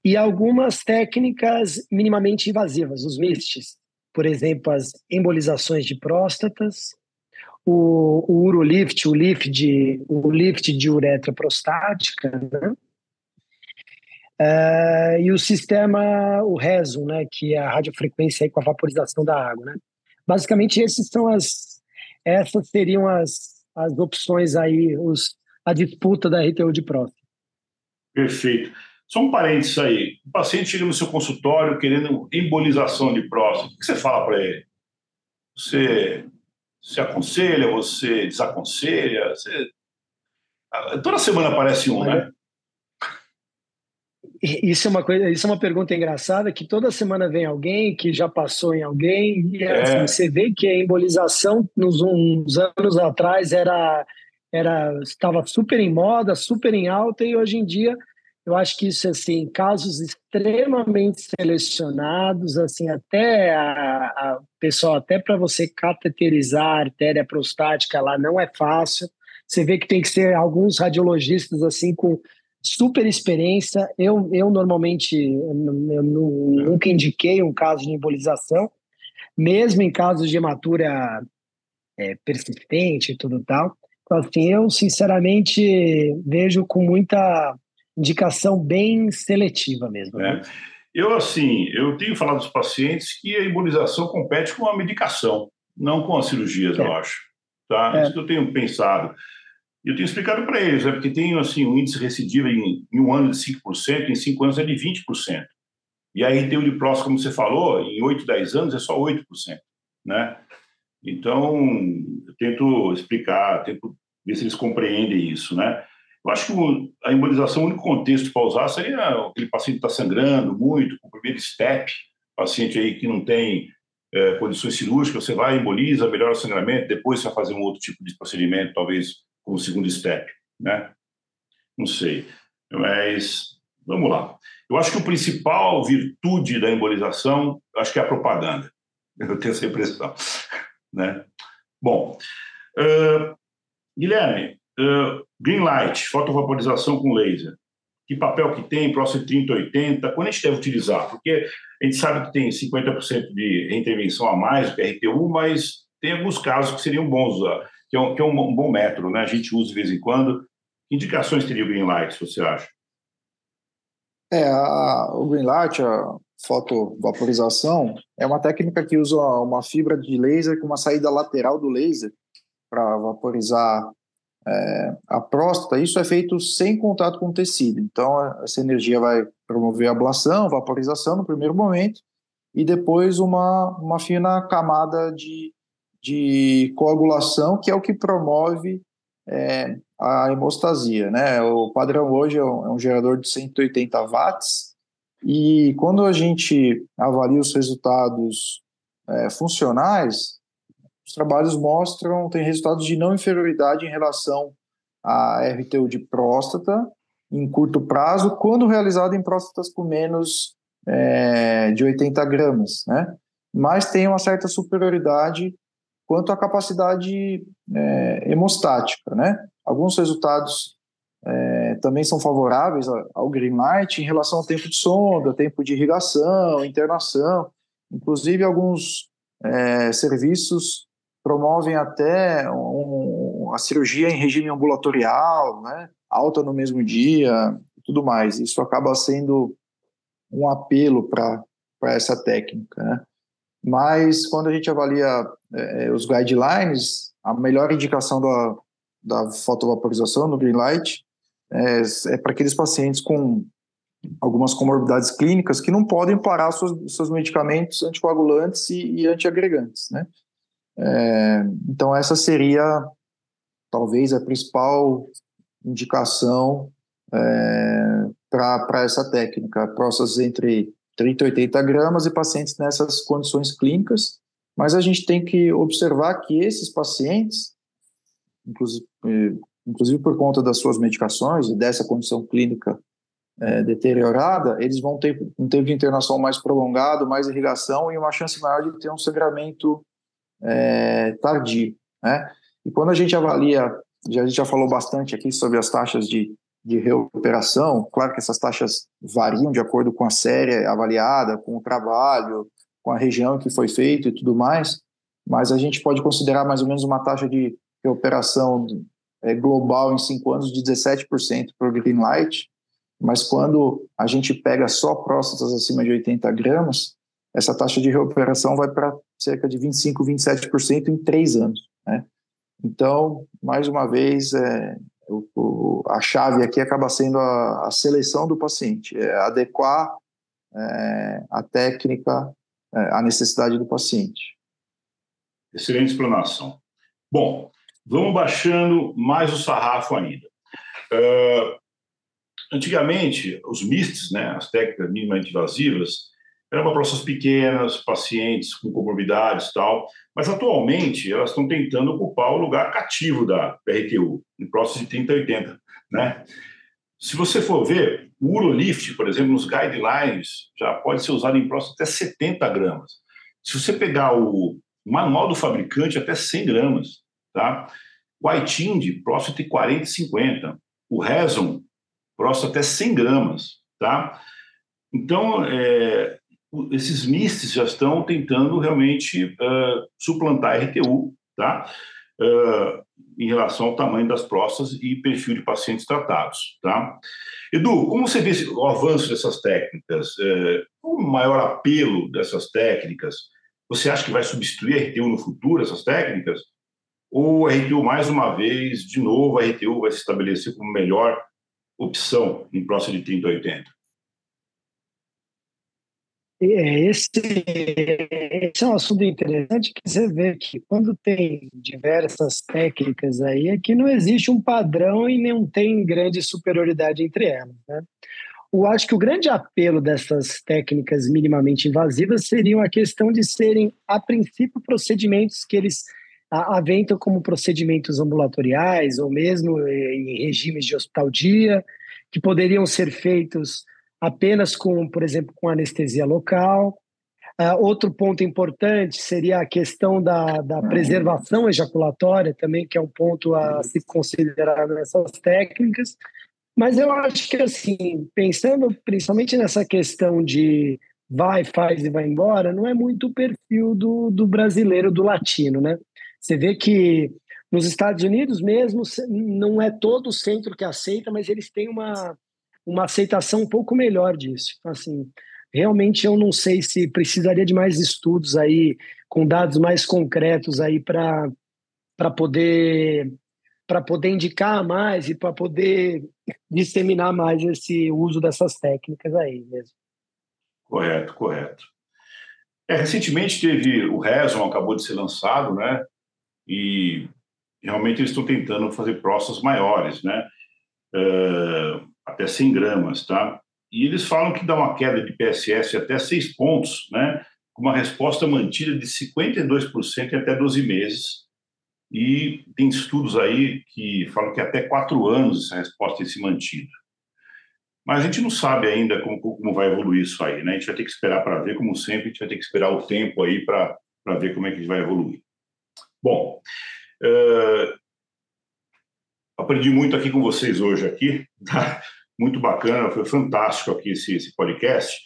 e algumas técnicas minimamente invasivas, os MISTs, por exemplo, as embolizações de próstatas, o, o urolift, o lift de, o lift de uretra prostática, né? Uh, e o sistema, o RESO, né, que é a radiofrequência aí com a vaporização da água, né? Basicamente, esses são as, essas seriam as, as opções aí, os, a disputa da RTU de próstata. Perfeito. Só um parênteses aí. O paciente chega no seu consultório querendo embolização de próstata. O que você fala para ele? Você, você aconselha, você desaconselha? Você... Toda semana aparece um, né? Isso é uma coisa, isso é uma pergunta engraçada que toda semana vem alguém que já passou em alguém e é. assim, você vê que a embolização nos uns anos atrás era era estava super em moda, super em alta e hoje em dia eu acho que isso assim casos extremamente selecionados assim até a, a pessoal até para você cateterizar a artéria prostática lá não é fácil. Você vê que tem que ser alguns radiologistas assim com super experiência. Eu, eu normalmente eu nunca indiquei um caso de embolização, mesmo em casos de hematura é, persistente e tudo tal. Então, assim, eu sinceramente vejo com muita indicação bem seletiva mesmo. É. Eu, assim, eu tenho falado dos pacientes que a embolização compete com a medicação, não com as cirurgias, é. eu acho. Tá? É. Isso que eu tenho pensado. Eu tenho explicado para eles, é porque tem assim, um índice recidivo em, em, um ano de 5%, em cinco anos é de 20%. E aí tem o de próximo, como você falou, em 8, 10 anos é só 8%. Né? Então, eu tento explicar, tento ver se eles compreendem isso. Né? Eu acho que a embolização, o único contexto para usar seria aquele paciente que está sangrando muito, com o primeiro step, paciente aí que não tem é, condições cirúrgicas, você vai, emboliza, melhora o sangramento, depois você vai fazer um outro tipo de procedimento, talvez como segundo step, né? Não sei, mas vamos lá. Eu acho que o principal virtude da embolização, acho que é a propaganda, Eu tenho essa impressão. Né? Bom, uh, Guilherme, uh, green light, fotovaporização com laser. Que papel que tem, próximo 3080, quando a gente deve utilizar? Porque a gente sabe que tem 50% de reintervenção a mais RTU, mas tem alguns casos que seriam bons que é um, que é um bom método, né? A gente usa de vez em quando. Que indicações teria o green light, você acha? É, a, o green light, a fotovaporização, é uma técnica que usa uma fibra de laser com uma saída lateral do laser para vaporizar é, a próstata. Isso é feito sem contato com o tecido. Então, essa energia vai promover ablação, vaporização no primeiro momento, e depois uma, uma fina camada de, de coagulação, que é o que promove é, a hemostasia. Né? O padrão hoje é um, é um gerador de 180 watts, e quando a gente avalia os resultados é, funcionais, os trabalhos mostram, tem resultados de não inferioridade em relação à RTU de próstata em curto prazo, quando realizado em próstatas com menos é, de 80 gramas, né? Mas tem uma certa superioridade quanto à capacidade é, hemostática, né? Alguns resultados é, também são favoráveis ao green light em relação ao tempo de sonda, tempo de irrigação, internação. Inclusive, alguns é, serviços promovem até um, a cirurgia em regime ambulatorial, né? alta no mesmo dia tudo mais. Isso acaba sendo um apelo para essa técnica. Né? Mas, quando a gente avalia é, os guidelines, a melhor indicação da, da fotovaporização no green light é, é para aqueles pacientes com algumas comorbidades clínicas que não podem parar seus, seus medicamentos anticoagulantes e, e antiagregantes, né? É, então essa seria talvez a principal indicação é, para essa técnica, próstatas entre 30 e 80 gramas e pacientes nessas condições clínicas, mas a gente tem que observar que esses pacientes, inclusive inclusive por conta das suas medicações e dessa condição clínica é, deteriorada, eles vão ter um tempo de internação mais prolongado, mais irrigação e uma chance maior de ter um sangramento é, tardio, né? E quando a gente avalia, já, a gente já falou bastante aqui sobre as taxas de, de recuperação, claro que essas taxas variam de acordo com a série avaliada, com o trabalho, com a região que foi feito e tudo mais, mas a gente pode considerar mais ou menos uma taxa de recuperação é, global em cinco anos de 17% para o Green Light, mas quando a gente pega só próstatas acima de 80 gramas, essa taxa de recuperação vai para cerca de 25%, 27% em três anos. Né? Então, mais uma vez, é, o, o, a chave aqui acaba sendo a, a seleção do paciente, é adequar é, a técnica é, à necessidade do paciente. Excelente explanação. Bom, Vamos baixando mais o sarrafo ainda. Uh, antigamente, os MISTs, né, as técnicas minimamente invasivas, eram para próstatas pequenas, pacientes com comorbidades e tal, mas atualmente elas estão tentando ocupar o lugar cativo da RTU, em próstatas de 30 a 80, né? Se você for ver, o Urolift, por exemplo, nos guidelines, já pode ser usado em próstata até 70 gramas. Se você pegar o manual do fabricante, até 100 gramas. Tá? O Aitinde, próstata de 40 e 50. O Reson, próstata até 100 gramas. Tá? Então, é, esses MISTs já estão tentando realmente uh, suplantar a RTU, tá? Uh, em relação ao tamanho das próstatas e perfil de pacientes tratados, tá? Edu, como você vê o avanço dessas técnicas? É, o maior apelo dessas técnicas? Você acha que vai substituir a RTU no futuro, essas técnicas? ou a RTU, mais uma vez, de novo, a RTU vai se estabelecer como melhor opção em próximo de 30 a 80? É, esse, esse é um assunto interessante que você vê que quando tem diversas técnicas aí, é que não existe um padrão e não tem grande superioridade entre elas. Né? Eu acho que o grande apelo dessas técnicas minimamente invasivas seriam a questão de serem, a princípio, procedimentos que eles aventam como procedimentos ambulatoriais ou mesmo em regimes de hospital-dia, que poderiam ser feitos apenas com, por exemplo, com anestesia local. Uh, outro ponto importante seria a questão da, da preservação ejaculatória, também, que é um ponto a se considerar nessas técnicas. Mas eu acho que, assim, pensando principalmente nessa questão de vai, faz e vai embora, não é muito o perfil do, do brasileiro, do latino, né? Você vê que nos Estados Unidos mesmo, não é todo o centro que aceita, mas eles têm uma, uma aceitação um pouco melhor disso. Então, assim, realmente eu não sei se precisaria de mais estudos aí, com dados mais concretos aí para poder para poder indicar mais e para poder disseminar mais esse uso dessas técnicas aí mesmo. Correto, correto. É, recentemente teve o Reson, acabou de ser lançado, né? E realmente eles estão tentando fazer próstatas maiores, né? Uh, até 100 gramas, tá? E eles falam que dá uma queda de PSS até 6 pontos, né? Com uma resposta mantida de 52% em até 12 meses. E tem estudos aí que falam que até 4 anos essa resposta tem se mantido. Mas a gente não sabe ainda como, como vai evoluir isso aí, né? A gente vai ter que esperar para ver, como sempre, a gente vai ter que esperar o tempo aí para ver como é que vai evoluir. Bom, uh, aprendi muito aqui com vocês hoje aqui, tá? Muito bacana, foi fantástico aqui esse, esse podcast.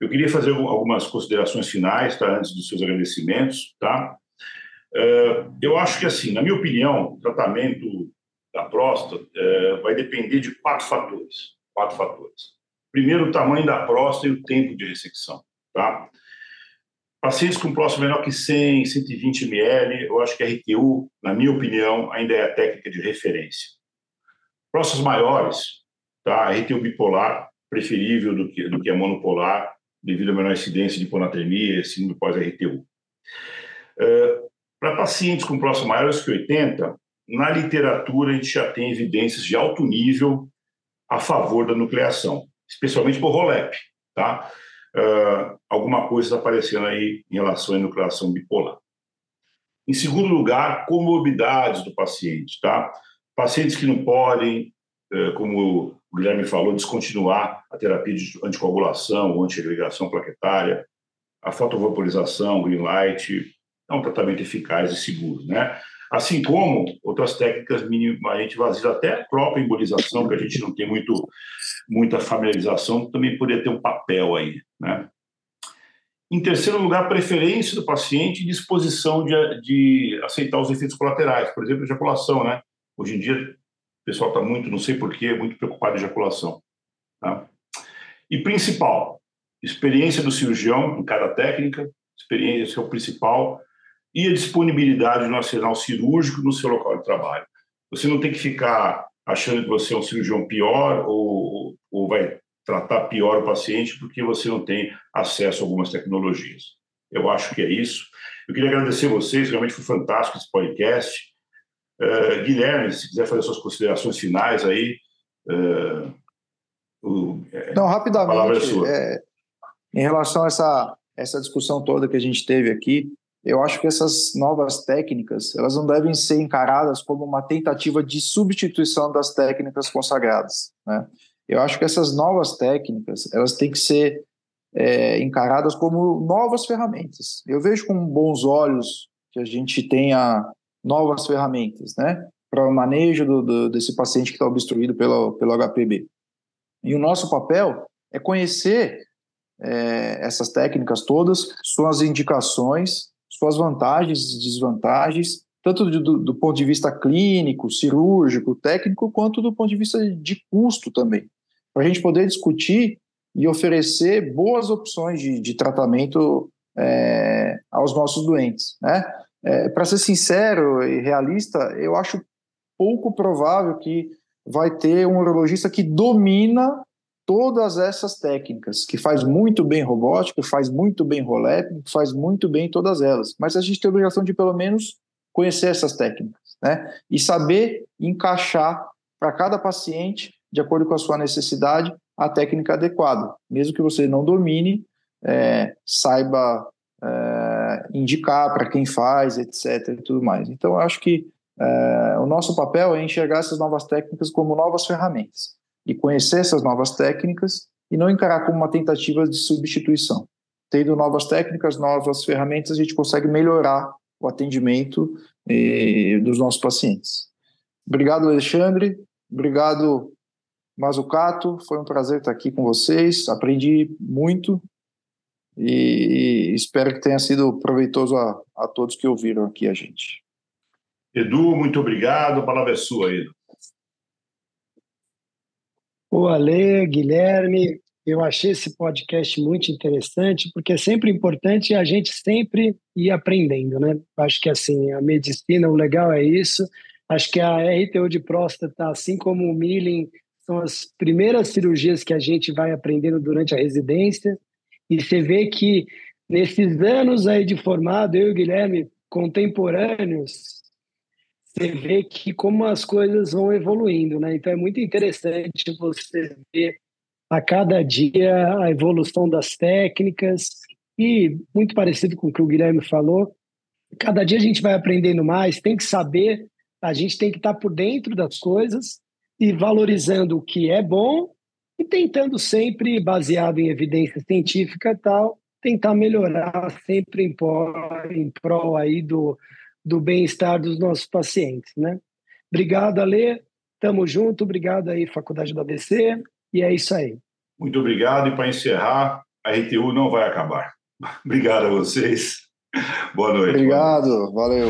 Eu queria fazer algumas considerações finais, tá? Antes dos seus agradecimentos, tá? Uh, eu acho que, assim, na minha opinião, o tratamento da próstata uh, vai depender de quatro fatores quatro fatores. Primeiro, o tamanho da próstata e o tempo de ressecção. Tá? Pacientes com próstata menor que 100, 120 ml, eu acho que a RTU, na minha opinião, ainda é a técnica de referência. Próstatas maiores, tá? a RTU bipolar, preferível do que, do que a monopolar, devido à menor incidência de hiponatremia, síndrome pós-RTU. Uh, Para pacientes com próstata maiores que 80, na literatura a gente já tem evidências de alto nível a favor da nucleação, especialmente por ROLEP, tá? Uh, alguma coisa está aparecendo aí em relação à nucleação bipolar. Em segundo lugar, comorbidades do paciente, tá? Pacientes que não podem, como o Guilherme falou, descontinuar a terapia de anticoagulação ou antiagregação plaquetária, a fotovaporização, green light, é um tratamento eficaz e seguro, né? assim como outras técnicas minimamente vazias, até a própria embolização, que a gente não tem muito, muita familiarização, também poderia ter um papel aí. Né? Em terceiro lugar, preferência do paciente e disposição de, de aceitar os efeitos colaterais, por exemplo, ejaculação. Né? Hoje em dia, o pessoal está muito, não sei porquê, muito preocupado em ejaculação. Tá? E principal, experiência do cirurgião em cada técnica, experiência é o principal, e a disponibilidade no arsenal cirúrgico no seu local de trabalho. Você não tem que ficar achando que você é um cirurgião pior ou, ou vai tratar pior o paciente porque você não tem acesso a algumas tecnologias. Eu acho que é isso. Eu queria agradecer vocês, realmente foi fantástico esse podcast. Uh, Guilherme, se quiser fazer suas considerações finais aí. Uh, o, é, não, rapidamente, é é, em relação a essa, essa discussão toda que a gente teve aqui, eu acho que essas novas técnicas elas não devem ser encaradas como uma tentativa de substituição das técnicas consagradas. Né? Eu acho que essas novas técnicas elas têm que ser é, encaradas como novas ferramentas. Eu vejo com bons olhos que a gente tenha novas ferramentas, né, para o manejo do, do, desse paciente que está obstruído pelo, pelo HPB. E o nosso papel é conhecer é, essas técnicas todas, suas indicações suas vantagens e desvantagens, tanto do, do, ponto de vista clínico, cirúrgico, técnico, quanto do ponto de vista de custo também, para a gente poder discutir e oferecer boas opções de, de tratamento é, aos nossos doentes. Né? É, para ser sincero e realista, eu acho pouco provável que vai ter um urologista que domina todas essas técnicas, que faz muito bem robótica, faz muito bem rolé, faz muito bem todas elas. Mas a gente tem a obrigação de, pelo menos, conhecer essas técnicas, né? E saber encaixar para cada paciente, de acordo com a sua necessidade, a técnica adequada. Mesmo que você não domine, é, saiba é, indicar para quem faz, etc. e tudo mais. Então, eu acho que é, o nosso papel é enxergar essas novas técnicas como novas ferramentas e conhecer essas novas técnicas e não encarar como uma tentativa de substituição. tendo novas técnicas, novas ferramentas, a gente consegue melhorar o atendimento dos nossos pacientes. Obrigado, Alexandre. Obrigado, Mazucato. Foi um prazer estar aqui com vocês. Aprendi muito e espero que tenha sido proveitoso a, a todos que ouviram aqui a gente. Edu, muito obrigado. A palavra é sua, Edu. O Ale, Guilherme, eu achei esse podcast muito interessante, porque é sempre importante a gente sempre ir aprendendo, né? Acho que assim, a medicina, o legal é isso. Acho que a RTO de próstata, assim como o milling, são as primeiras cirurgias que a gente vai aprendendo durante a residência. E você vê que nesses anos aí de formado, eu e o Guilherme, contemporâneos, você vê que como as coisas vão evoluindo, né? Então é muito interessante você ver a cada dia a evolução das técnicas e muito parecido com o que o Guilherme falou, cada dia a gente vai aprendendo mais, tem que saber, a gente tem que estar por dentro das coisas e valorizando o que é bom e tentando sempre, baseado em evidência científica e tal, tentar melhorar sempre em prol, em prol aí do, do bem-estar dos nossos pacientes, né? Obrigado, Ale. Tamo junto. Obrigado aí, Faculdade do ABC. E é isso aí. Muito obrigado. E para encerrar, a RTU não vai acabar. Obrigado a vocês. Boa noite. Obrigado. Valeu.